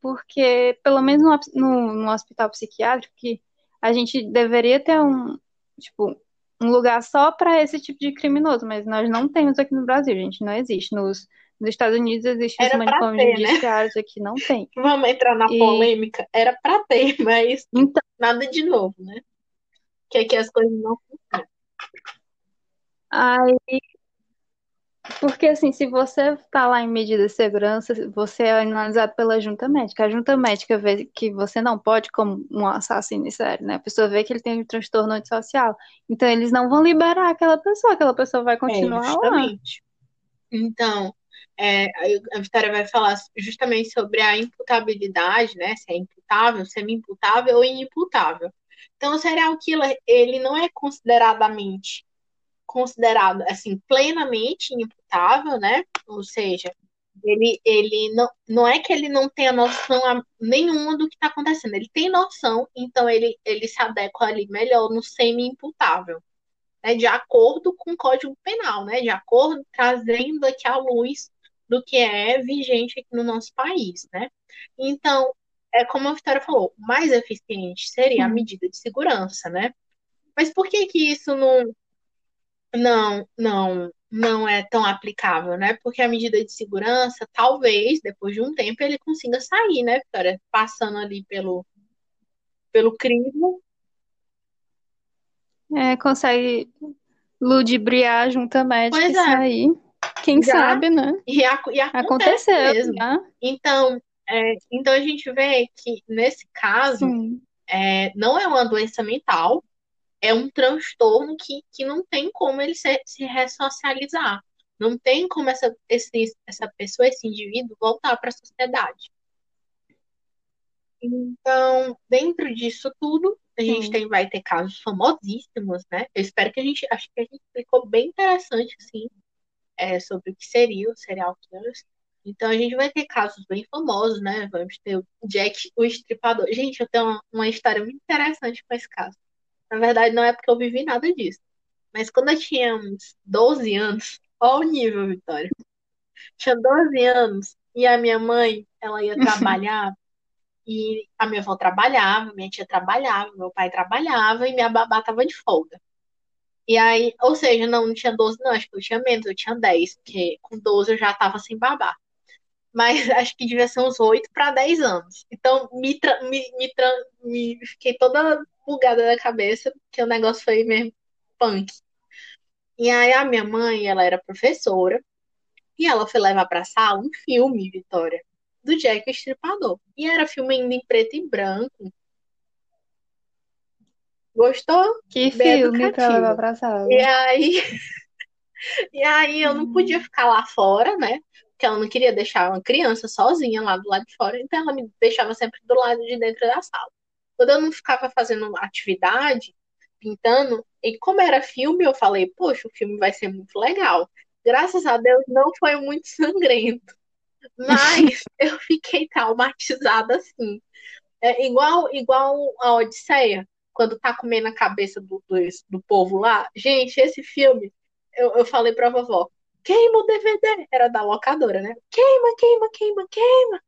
porque, pelo menos no, hos- no, no hospital psiquiátrico, que a gente deveria ter um, tipo, um lugar só para esse tipo de criminoso, mas nós não temos aqui no Brasil, gente, não existe. Nos, nos Estados Unidos existem os manicômios ter, né? judiciários, aqui não tem. Vamos entrar na E- polêmica? Era pra ter, mas Então, nada de novo, né? Que aqui as coisas não funcionam. Aí, porque assim, se você tá lá em medida de segurança, você é analisado pela junta médica. A junta médica vê que você não pode como um assassino em série, né? A pessoa vê que ele tem um transtorno antissocial. Então, eles não vão liberar aquela pessoa, aquela pessoa vai É, continuar lá. justamente. Então, é, a Vitória vai falar justamente sobre a imputabilidade, né? Se é imputável, semi-imputável ou inimputável. Então, o serial killer, ele não é consideradamente considerado assim plenamente inimputável, né? Ou seja, ele, ele não, não é que ele não tenha noção nenhuma do que está acontecendo, ele tem noção, então ele, ele se adequa ali melhor no semi-imputável, né? De acordo com o Código Penal, né? De acordo, trazendo aqui à luz do que é vigente aqui no nosso país, né? Então, é como a Vitória falou, mais eficiente seria a Hum. medida de segurança, né? Mas por que que isso não não, não, não é tão aplicável, né? Porque a medida de segurança, talvez, depois de um tempo, ele consiga sair, né, Vitória? Passando ali pelo, pelo crivo. É, consegue ludibriar a junta médica Pois e é. sair. Quem Já. sabe, né? E, ac- e acontece Aconteceu, mesmo. né? Então, é, então a gente vê que, nesse caso, é, não é uma doença mental, é um transtorno que, que não tem como ele se, se ressocializar. Não tem como essa, esse, essa pessoa, esse indivíduo, voltar para a sociedade. Então, dentro disso tudo, a gente Sim. tem, vai ter casos famosíssimos, né? Eu espero que a gente, acho que a gente explicou bem interessante, assim, é, sobre o que seria o serial killers. Então, a gente vai ter casos bem famosos, né? Vamos ter o Jack, o Estripador. Gente, eu tenho uma, uma história muito interessante com esse caso. Na verdade, não é porque eu vivi nada disso. Mas quando eu tinha uns 12 anos, olha o nível, Vitória. Tinha 12 anos e a minha mãe, ela ia trabalhar e a minha avó trabalhava, minha tia trabalhava, meu pai trabalhava e minha babá tava de folga. E aí, ou seja, não, não tinha 12 não, acho que eu tinha menos, eu tinha 10, porque com 12 eu já tava sem babá. Mas acho que devia ser uns 8 para 10 anos. Então, me, me, me, me fiquei toda bugada da cabeça, que o negócio foi mesmo punk. E aí a minha mãe, ela era professora, e ela foi levar pra sala um filme, Vitória, do Jack o Estripador. E era filme ainda em preto e branco. Gostou? Que Bem filme pra levar pra sala. E aí, e aí eu não podia ficar lá fora, né? Porque ela não queria deixar uma criança sozinha lá do lado de fora, então ela me deixava sempre do lado de dentro da sala. Quando eu não ficava fazendo atividade, pintando, e como era filme, eu falei, poxa, o filme vai ser muito legal. Graças a Deus não foi muito sangrento, mas eu fiquei traumatizada assim. É igual, igual a Odisseia, quando tá comendo a cabeça do, do, do povo lá. Gente, esse filme, eu, eu falei pra vovó, queima o DVD. Era da locadora, né? Queima, queima, queima, queima.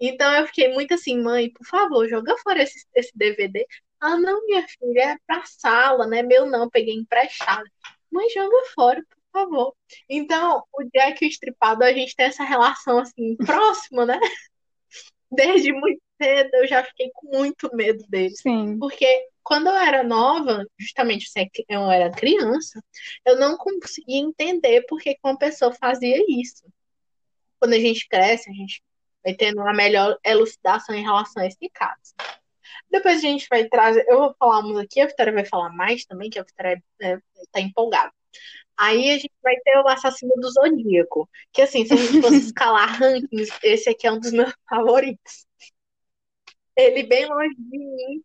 Então eu fiquei muito assim, mãe, por favor, joga fora esse, esse DVD. Ah, não, minha filha, é pra sala, né? Meu não, peguei emprestado. Mãe, joga fora, por favor. Então, o Jack e o Estripado, a gente tem essa relação assim, próxima, né? Desde muito cedo eu já fiquei com muito medo dele. Sim. Porque quando eu era nova, justamente eu era criança, eu não conseguia entender por que uma pessoa fazia isso. Quando a gente cresce, a gente vai tendo uma melhor elucidação em relação a esse caso. Depois a gente vai trazer, eu vou falar uns aqui, a Vitória vai falar mais também, que a Vitória está é, empolgada. Aí a gente vai ter o Assassino do Zodíaco, que assim, se a gente fosse escalar rankings, esse aqui é um dos meus favoritos. Ele bem longe de mim.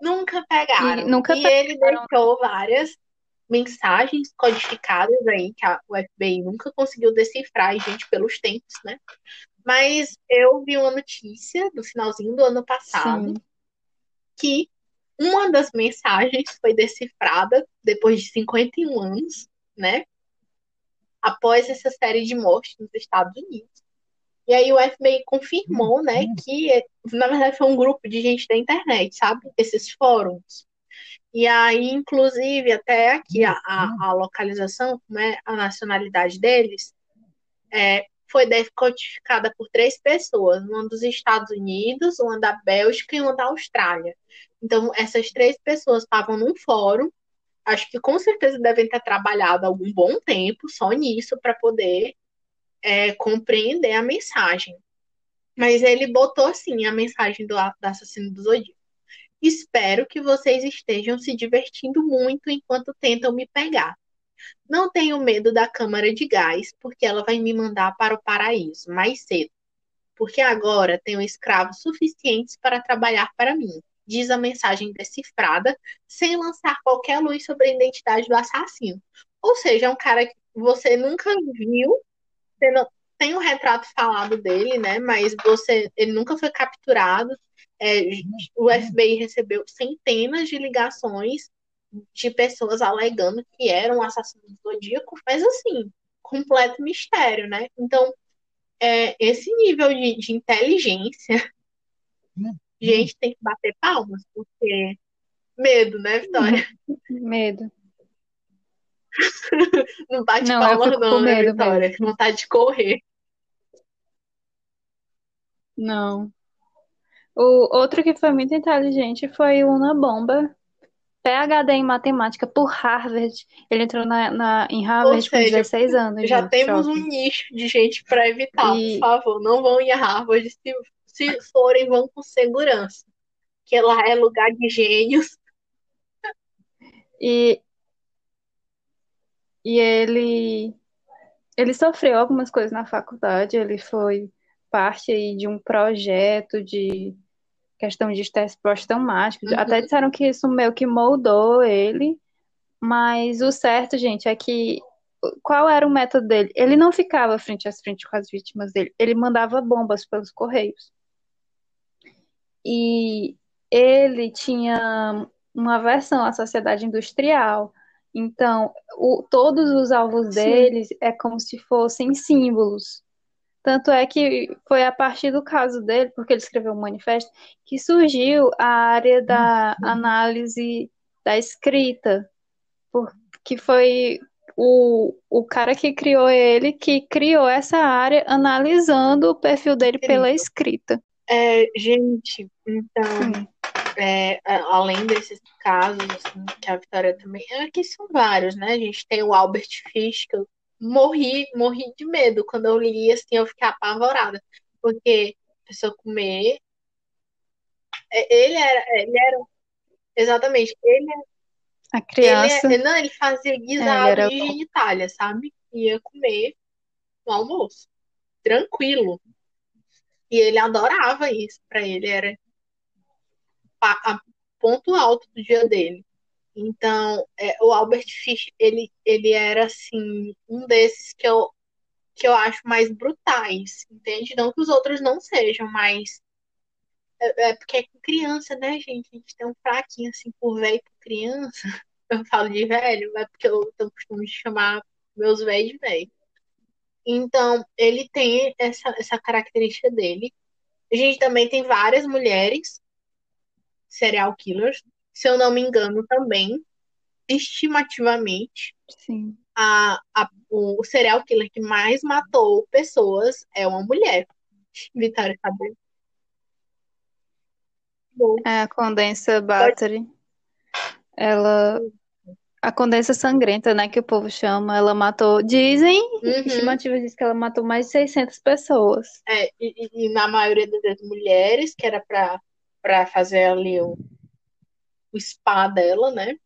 Nunca pegaram. E, nunca e pegaram. ele deixou várias mensagens codificadas aí que a, o FBI nunca conseguiu decifrar, e, gente, pelos tempos, né? Mas eu vi uma notícia no finalzinho do ano passado Sim. que uma das mensagens foi decifrada depois de 51 anos, né? Após essa série de mortes nos Estados Unidos. E aí o FBI confirmou, né, que na verdade foi um grupo de gente da internet, sabe? Esses fóruns. E aí, inclusive, até aqui a, a, a localização, né, a nacionalidade deles, é, foi decodificada por três pessoas, uma dos Estados Unidos, uma da Bélgica e uma da Austrália. Então, essas três pessoas estavam num fórum, acho que com certeza devem ter trabalhado algum bom tempo só nisso para poder é, compreender a mensagem. Mas ele botou assim a mensagem do, do assassino do Zodíaco. Espero que vocês estejam se divertindo muito enquanto tentam me pegar. Não tenho medo da câmara de gás, porque ela vai me mandar para o paraíso mais cedo. Porque agora tenho escravos suficientes para trabalhar para mim, diz a mensagem decifrada, sem lançar qualquer luz sobre a identidade do assassino. Ou seja, é um cara que você nunca viu, você não, tem um retrato falado dele, né? Mas você, ele nunca foi capturado. É, o FBI recebeu centenas de ligações de pessoas alegando que eram assassinos do Zodíaco, mas assim, completo mistério, né? Então, é, esse nível de, de inteligência, gente, tem que bater palmas, porque medo, né, Vitória? Medo. Não bate Não, palmas, não, com né, medo Vitória? mesmo. Vontade de correr. Não. O outro que foi muito inteligente foi o Unabomber. PhD em matemática por Harvard. Ele entrou na, na- em Harvard com seja, 16 anos, já temos choque. um nicho de gente para evitar, E- por favor. Não vão em Harvard. Se, se forem, vão com segurança. Que lá é lugar de gênios. E, e ele, ele sofreu algumas coisas na faculdade. Ele foi parte aí de um projeto de questão de estresse pós-traumático. Uhum. Até disseram que isso meio que moldou ele. Mas o certo, gente, é que qual era o método dele? Ele não ficava frente a frente com as vítimas dele, ele mandava bombas pelos correios. E ele tinha uma aversão à sociedade industrial. Então, o- todos os alvos Sim. deles é como se fossem símbolos. Tanto é que foi a partir do caso dele, porque ele escreveu um manifesto, que surgiu a área da análise da escrita, que foi o, o cara que criou ele, que criou essa área analisando o perfil dele pela escrita. É, gente, então, é, além desses casos, assim, que a Vitória também. Aqui são vários, né? A gente tem o Albert Fish, que eu morri, morri de medo. Quando eu li, assim, eu fiquei apavorada. Porque a pessoa comer. é, Ele era, ele era. Exatamente. Ele, A ele, criança, é- não, ele fazia guisado era de genitália, sabe? Ia comer no almoço. Tranquilo. E ele adorava isso. Pra ele era a ponto alto do dia dele. Então, é, o Albert Fish, ele, ele era, assim, um desses que eu, que eu acho mais brutais, entende? Não que os outros não sejam, mas é, é porque é com criança, né, gente? A gente tem um fraquinho, assim, por velho por criança. Eu falo de velho, é porque eu tenho costume de chamar meus velhos de velho. Então, ele tem essa, essa característica dele, A gente também tem várias mulheres serial killers. Se eu não me engano, também, estimativamente, Sim. a, a, o serial killer que mais matou pessoas é uma mulher. Vitória sabe? É a Condensa Battery. Ela. A Condensa Sangrenta, né? Que o povo chama. Ela matou. Dizem. Uhum. Estimativa diz que ela matou mais de 600 pessoas. É, e, e na maioria das vezes mulheres, que era pra fazer ali o, o spa dela, né?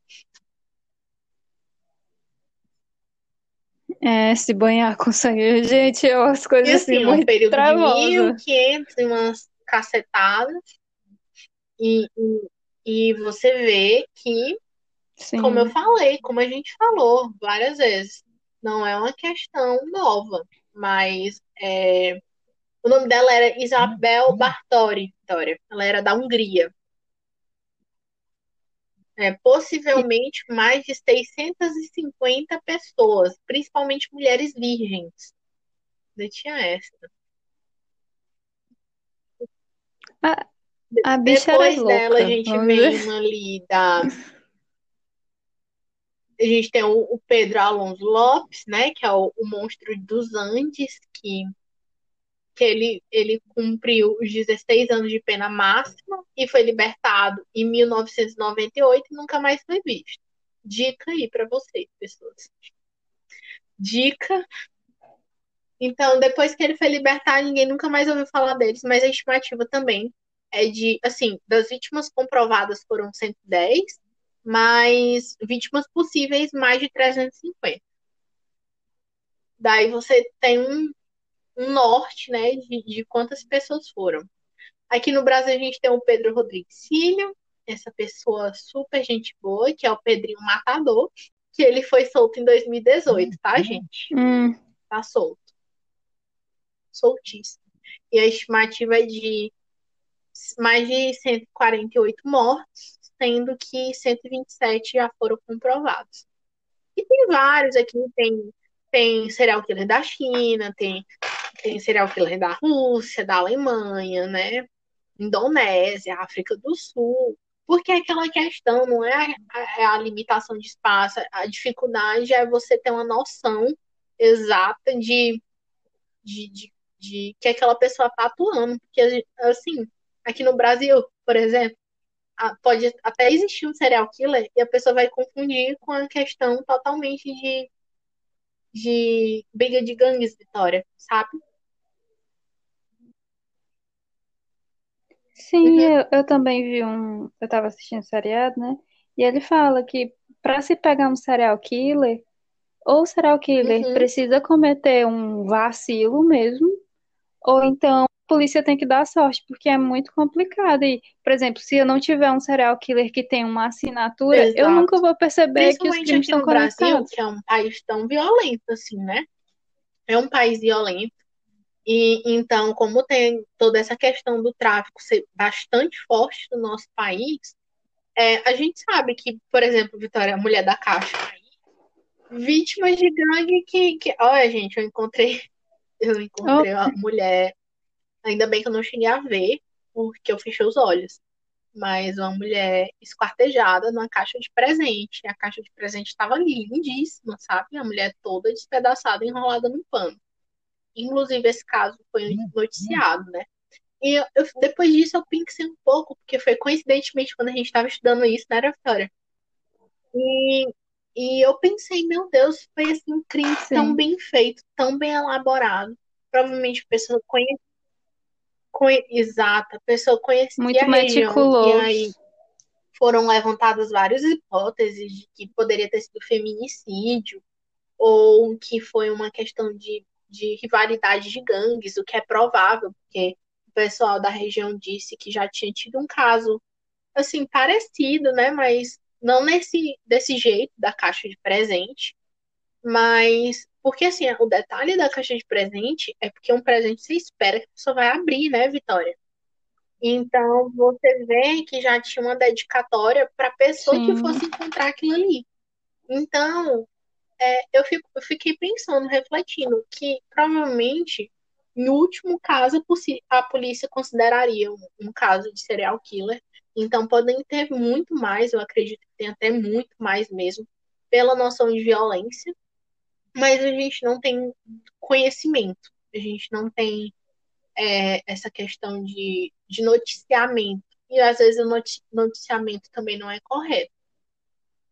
É, se banhar com sangue. Gente, é umas E coisas assim, assim um muito período de travosas. 1500 e umas cacetadas. E, e, e você vê que, Sim. como eu falei, como a gente falou várias vezes, não é uma questão nova, mas é, o nome dela era Isabel Bartori, Vitória. Ela era da Hungria. É, possivelmente mais de 650 pessoas, principalmente mulheres virgens. Ainda tinha essa. A, a bicha era Depois dela, a louca, gente vamos vem uma ali da. A gente tem o, o Pedro Alonso Lopes, né? Que é o, o monstro dos Andes, que, que ele, ele cumpriu os 16 anos de pena máxima e foi libertado em 1998 e nunca mais foi visto. Dica aí pra vocês, pessoas. Dica. Então, depois que ele foi libertado, ninguém nunca mais ouviu falar deles, mas a estimativa também é de, assim, das vítimas comprovadas foram 110, mas vítimas possíveis mais de 350. Daí você tem um, um norte, né, de, de quantas pessoas foram. Aqui no Brasil a gente tem o Pedro Rodrigues Filho, essa pessoa super gente boa, que é o Pedrinho Matador, que ele foi solto em 2018, tá, gente? Hum, Tá solto. Soltíssimo. E a estimativa é de mais de 148 mortos, sendo que 127 já foram comprovados. E tem vários aqui, tem, tem serial killer da China, tem, tem serial killer da Rússia, da Alemanha, né? Indonésia, África do Sul. Porque é aquela questão não é a, é a limitação de espaço, a dificuldade é você ter uma noção exata de, de, de, de que aquela pessoa está atuando. Porque, assim, aqui no Brasil, por exemplo, pode até existir um serial killer e a pessoa vai confundir com a questão totalmente de, de briga de gangues, Vitória, sabe? Sim, eu, eu também vi um. Eu tava assistindo seriado, né? E ele fala que pra se pegar um serial killer, ou o serial killer Uhum. precisa cometer um vacilo mesmo, ou então a polícia tem que dar sorte, porque é muito complicado. E, por exemplo, se eu não tiver um serial killer que tem uma assinatura, eu nunca vou perceber que os crimes aqui no estão Brasil, conectados. que é um país tão violento assim, né? É um país violento. E então, como tem toda essa questão do tráfico ser bastante forte no nosso país, é, a gente sabe que, por exemplo, Vitória, a mulher da caixa, vítimas de gangue que, que... Olha, gente, eu encontrei, eu encontrei a mulher, ainda bem que eu não cheguei a ver, porque eu fechei os olhos. Mas uma mulher esquartejada numa caixa de presente. E a caixa de presente estava lindíssima, sabe? A mulher toda despedaçada, enrolada num pano. Inclusive, esse caso foi noticiado, né? E eu, eu- depois disso eu pensei um pouco, porque foi coincidentemente quando a gente estava estudando isso, né, era Vitória? E, e eu pensei, meu Deus, foi assim, um crime tão Sim. bem feito, tão bem elaborado. Provavelmente a pessoa conhecia, conhe, exato, a pessoa conhecia Muito a região, meticuloso. e aí foram levantadas várias hipóteses de que poderia ter sido feminicídio, ou que foi uma questão de, de rivalidade de gangues, o que é provável, porque o pessoal da região disse que já tinha tido um caso, assim, parecido, né? Mas não nesse desse jeito, da caixa de presente, mas porque assim, o detalhe da caixa de presente é porque um presente você espera que a pessoa vai abrir, né, Vitória? Então você vê que já tinha uma dedicatória para a pessoa que Sim. fosse encontrar aquilo ali. Então, é, eu, fico, eu fiquei pensando, refletindo, que provavelmente em último caso, a polícia consideraria um, um caso de serial killer. Então, podem ter muito mais, eu acredito que tem até muito mais mesmo, pela noção de violência, mas a gente não tem conhecimento, a gente não tem é, essa questão de, de noticiamento, e às vezes o noticiamento também não é correto.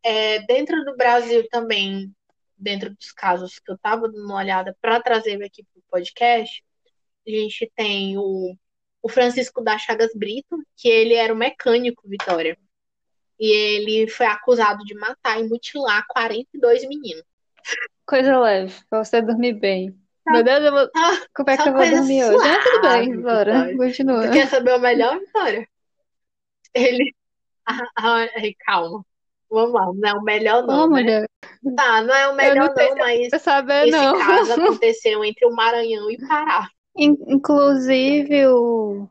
É, dentro do Brasil também, dentro dos casos que eu estava dando uma olhada para trazer aqui para o podcast, a gente tem o, o Francisco da Chagas Brito, que ele era um mecânico, Vitória. E ele foi acusado de matar e mutilar 42 meninos. Coisa leve, pra você dormir bem. Tá. Meu Deus, eu vou... Ah, como é que eu vou dormir suave, hoje? Ah, tudo bem, bora, continua. Tu quer saber o melhor, Vitória? Ele. Ah, ah, calma. Vamos lá, não é o melhor não. Oh, né? Tá, não é o melhor não, não mas saber, esse não. caso aconteceu entre o Maranhão e o Pará. Inclusive, o...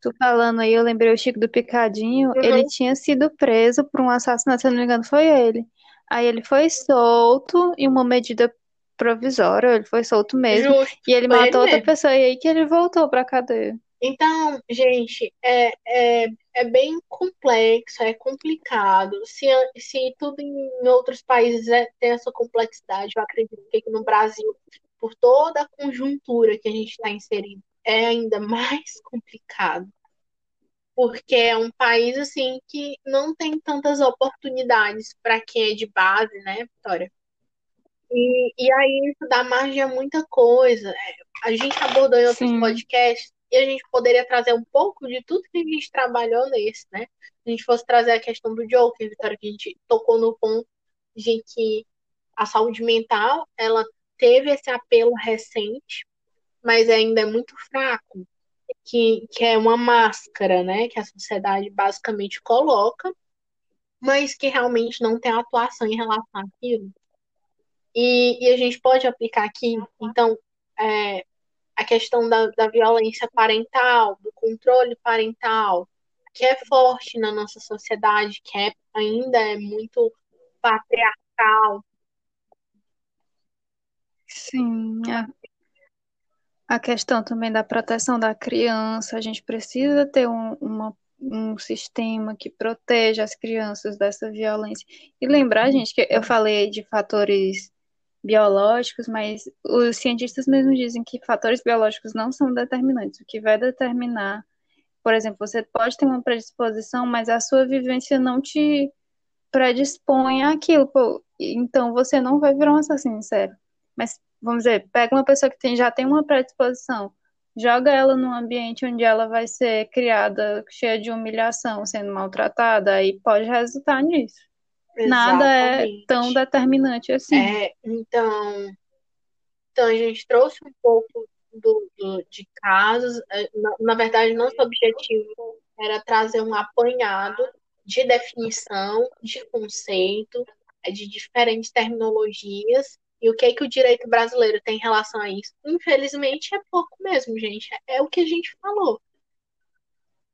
tu falando aí, eu lembrei o Chico do Picadinho, uhum. ele tinha sido preso por um assassinato, se eu não me engano, foi ele. Aí ele foi solto em uma medida provisória, ele foi solto mesmo. Justo, e ele matou ele outra mesmo. pessoa, e aí que ele voltou pra cadeia. Então, gente, é, é, é bem complexo, é complicado. Se, se tudo em outros países é, tem essa complexidade, eu acredito que aqui no Brasil por toda a conjuntura que a gente está inserido, é ainda mais complicado. Porque é um país assim que não tem tantas oportunidades para quem é de base, né, Vitória? E, e aí isso dá margem a muita coisa. A gente abordou em outros Sim. podcasts e a gente poderia trazer um pouco de tudo que a gente trabalhou nesse, né? Se a gente fosse trazer a questão do Joker, Vitória, que a gente tocou no ponto de que a saúde mental, ela teve esse apelo recente, mas ainda é muito fraco, que, que é uma máscara, né, que a sociedade basicamente coloca, mas que realmente não tem atuação em relação àquilo. E, e a gente pode aplicar aqui, então, é, a questão da, da violência parental, do controle parental, que é forte na nossa sociedade, que é, ainda é muito patriarcal, Sim, a, a questão também da proteção da criança, a gente precisa ter um, uma, um sistema que proteja as crianças dessa violência. E lembrar, gente, que eu falei de fatores biológicos, mas os cientistas mesmo dizem que fatores biológicos não são determinantes. O que vai determinar, por exemplo, você pode ter uma predisposição, mas a sua vivência não te predispõe àquilo. Então você não vai virar um assassino sério. Mas, vamos dizer, pega uma pessoa que tem, já tem uma predisposição, joga ela num ambiente onde ela vai ser criada cheia de humilhação, sendo maltratada, aí pode resultar nisso. Exatamente. Nada é tão determinante assim. É, então, então a gente trouxe um pouco do, do de casos. É, na, na verdade, nosso objetivo era trazer um apanhado de definição, de conceito, é, de diferentes terminologias e o que é que o direito brasileiro tem em relação a isso? Infelizmente é pouco mesmo, gente. É o que a gente falou.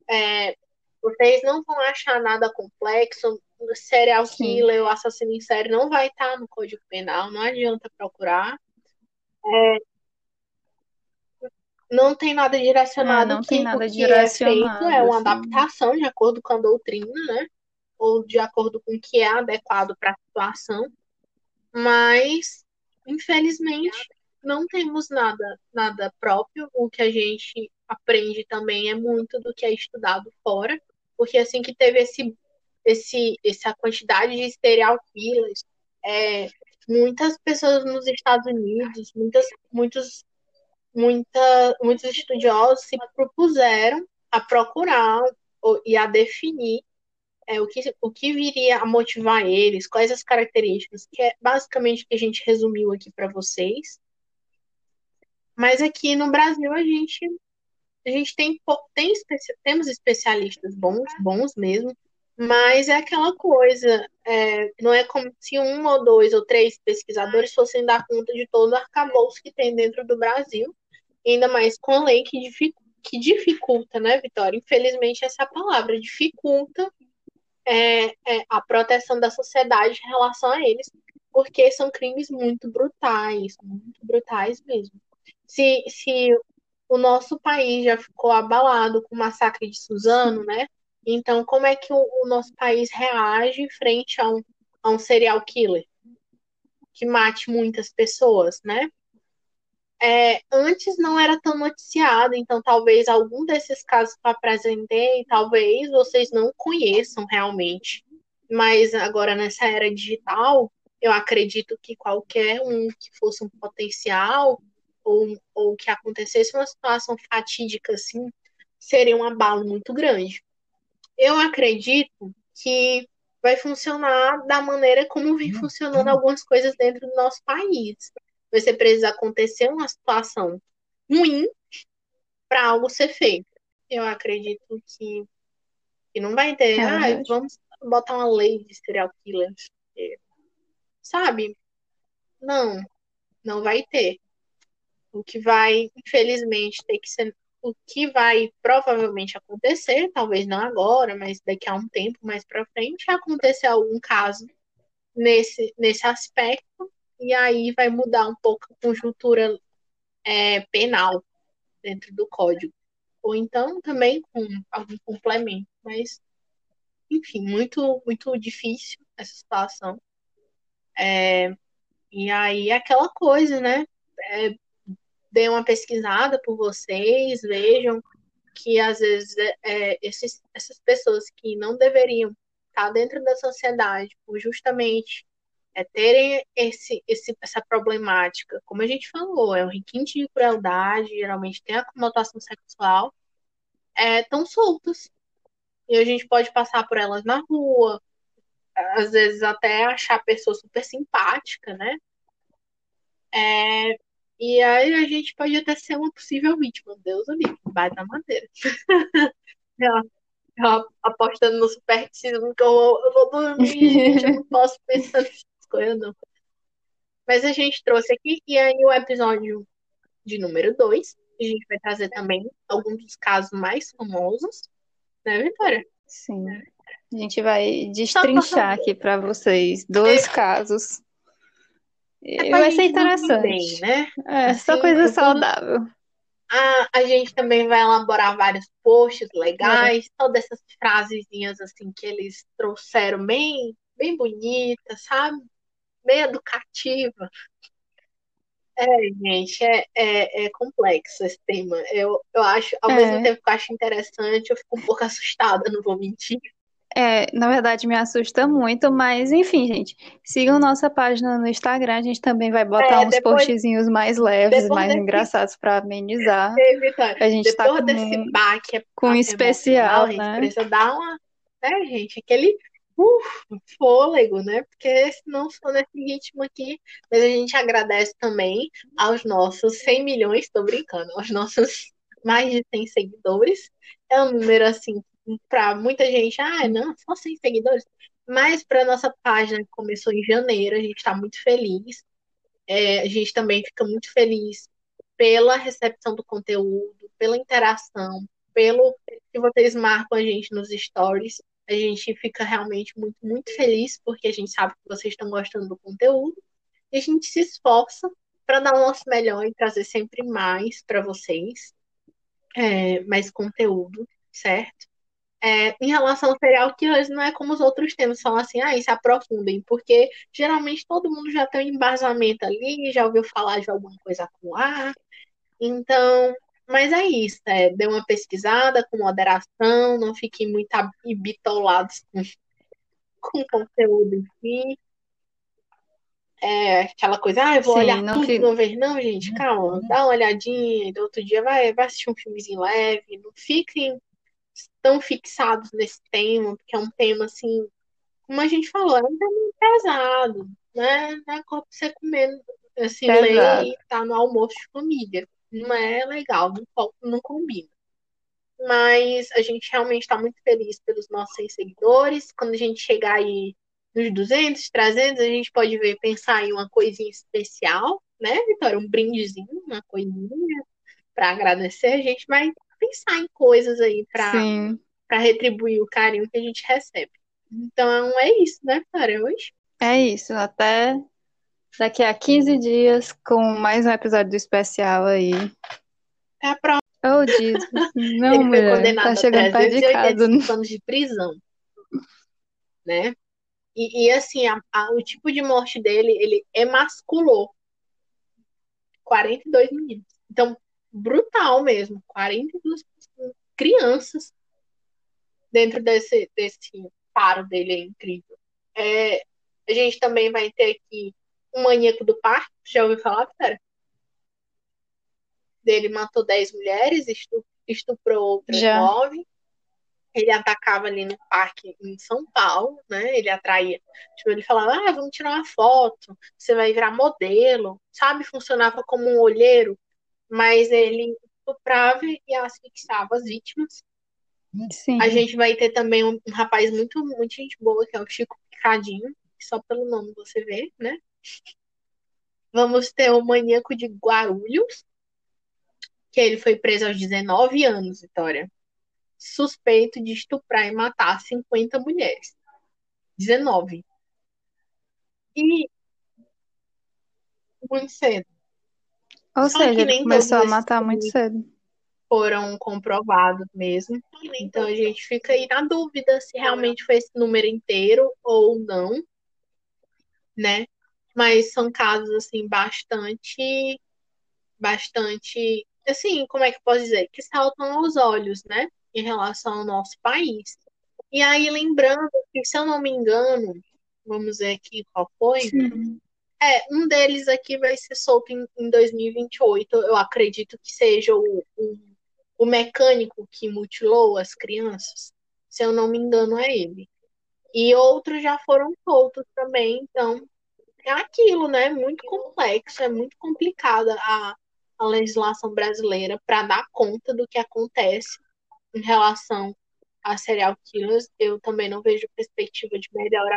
É, vocês não vão achar nada complexo. Serial killer, o assassino em série não vai estar no Código Penal, não adianta procurar. É, não tem nada direcionado. É, não que, tem nada direcionado. É, feito, é uma assim. adaptação de acordo com a doutrina, né? Ou de acordo com o que é adequado para a situação. Mas Infelizmente, não temos nada, nada próprio. O que a gente aprende também é muito do que é estudado fora, porque assim que teve esse, esse, essa quantidade de serial killers, é, muitas pessoas nos Estados Unidos, muitas, muitos, muita, muitos estudiosos se propuseram a procurar e a definir é, o, que, o que viria a motivar eles, quais as características, que é basicamente o que a gente resumiu aqui para vocês. Mas aqui no Brasil a gente a gente tem, tem temos especialistas bons, bons mesmo, mas é aquela coisa, é, não é como se um ou dois ou três pesquisadores fossem dar conta de todo o arcabouço que tem dentro do Brasil, ainda mais com a lei que dificulta, que dificulta, né, Vitória? Infelizmente, essa palavra dificulta é, é, a proteção da sociedade em relação a eles, porque são crimes muito brutais, muito brutais mesmo. Se, se o nosso país já ficou abalado com o massacre de Suzano, né? Então, como é que o, o nosso país reage frente a um, a um serial killer que mate muitas pessoas, né? É, antes não era tão noticiado, então talvez algum desses casos que eu apresentei, talvez vocês não conheçam realmente. Mas agora nessa era digital, eu acredito que qualquer um que fosse um potencial ou, ou que acontecesse uma situação fatídica assim, seria um abalo muito grande. Eu acredito que vai funcionar da maneira como vem funcionando algumas coisas dentro do nosso país. Você precisa acontecer uma situação ruim para algo ser feito. Eu acredito que, que não vai ter, É ah, vamos botar uma lei de serial killers. Sabe? Não, não vai ter. O que vai, infelizmente, ter que ser. O que vai provavelmente acontecer, talvez não agora, mas daqui a um tempo mais para frente, acontecer algum caso nesse, nesse aspecto, e aí vai mudar um pouco a conjuntura é, penal dentro do código. Ou então também com algum complemento. Mas, enfim, muito, muito difícil essa situação. É, e aí aquela coisa, né? É, dê uma pesquisada por vocês, vejam que às vezes é, esses, essas pessoas que não deveriam estar dentro da sociedade por justamente é, terem esse, esse, essa problemática, como a gente falou, é um requinte de crueldade, geralmente tem a conotação sexual, é, tão soltas. E a gente pode passar por elas na rua, às vezes até achar a pessoa super simpática, né? É, e aí a gente pode até ser uma possível vítima. Deus o livre, vai da madeira. ela apostando no supersticismo que eu, eu vou dormir, gente, eu não posso pensar nessas coisas, não. Mas a gente trouxe aqui, e aí o episódio de número 2, a gente vai trazer também alguns dos casos mais famosos, né, Vitória? Sim. A gente vai destrinchar aqui para vocês dois É. casos. É vai ser interessante. bem, né? É, só Assim, coisa com tudo- saudável. A, a gente também vai elaborar vários posts legais, todas essas frasezinhas assim que eles trouxeram bem, bem bonitas, sabe? Bem educativa. É, gente, é, é, é complexo esse tema. Eu, eu acho, ao É. mesmo tempo que eu acho interessante, eu fico um pouco assustada, não vou mentir. É, na verdade me assusta muito, mas enfim, gente, sigam nossa página no Instagram, a gente também vai botar É, uns depois- postzinhos mais leves, mais desse- engraçados para amenizar. A gente tá depois com desse baque com um especial, emocional, a gente né? precisa dar uma, né, gente, aquele fôlego, né? Porque senão só nesse ritmo aqui. Mas a gente agradece também aos nossos 100 milhões, tô brincando, aos nossos mais de 100 seguidores. É um número assim, para muita gente, ah, não, só 100 seguidores. Mas para nossa página que começou em janeiro, a gente está muito feliz. É, a gente também fica muito feliz pela recepção do conteúdo, pela interação, pelo que vocês marcam a gente nos stories. A gente fica realmente muito, muito feliz porque a gente sabe que vocês estão gostando do conteúdo e a gente se esforça para dar o nosso melhor e trazer sempre mais para vocês, é, mais conteúdo, certo? É, em relação ao serial killers, não é como os outros temas, falam assim, ah, se aprofundem, porque geralmente todo mundo já tem um embasamento ali, já ouviu falar de alguma coisa com A, então, mas é isso, é, dê uma pesquisada com moderação, não fiquem muito bitolados com, com o conteúdo em si. É aquela coisa, ah, eu vou Sim, olhar não tudo de uma vez. Não, gente, calma, dá uma olhadinha, do outro dia vai, vai assistir um filmezinho leve, não fiquem tão fixados nesse tema, porque é um tema assim, como a gente falou, é um tema pesado, né? Não é como você comer, assim, Pesado. ler e tá no almoço de família. Não é legal, não, não combina. Mas a gente realmente está muito feliz pelos nossos 100 seguidores. Quando a gente chegar aí nos 200, 300, a gente pode ver, pensar em uma coisinha especial, né, Vitória? Um brindezinho, uma coisinha para agradecer. A gente vai pensar em coisas aí para para retribuir o carinho que a gente recebe. Então é isso, né, Vitória? Hoje. é isso. Até daqui a 15 dias com mais um episódio do especial aí. Até a próxima. disse assim, não, ele foi mulher, condenado tá a chegando perto de casa. 385 anos de prisão, né? E, e assim, a- a- o tipo de morte dele, ele emasculou 42 meninos. Então, brutal mesmo. 42 crianças dentro desse, desse paro dele, é incrível. É, a gente também vai ter aqui o maníaco do parque, já ouviu falar, Vitória? Dele matou 10 mulheres, estu- estuprou outras Já. 9. Ele atacava ali no parque em São Paulo, né? Ele atraía. Tipo, ele falava, ah, vamos tirar uma foto, você vai virar modelo, sabe? Funcionava como um olheiro, mas ele estuprava e asfixiava as vítimas. Sim. A gente vai ter também um, um rapaz muito, muito gente boa, que é o Chico Picadinho, só pelo nome você vê, né? Vamos ter o maníaco de Guarulhos, que ele foi preso aos 19 anos, Vitória. Suspeito de estuprar e matar 50 mulheres. 19. E muito cedo. Ou Só que seja, ele nem começou a matar muito cedo. foram comprovados mesmo. Então a gente fica aí na dúvida se realmente foi esse número inteiro ou não, né? Mas são casos assim bastante bastante assim, como é que eu posso dizer? Que saltam aos olhos, né? Em relação ao nosso país. E aí lembrando que, se eu não me engano, vamos ver aqui qual foi. Sim. É, um deles aqui vai ser solto em, em 2028. Eu acredito que seja o, o, o mecânico que mutilou as crianças. Se eu não me engano, é ele. E outros já foram soltos também. Então, é aquilo, né? Muito complexo, é muito complicada a, a legislação brasileira para dar conta do que acontece em relação a serial killers. Eu também não vejo perspectiva de melhora,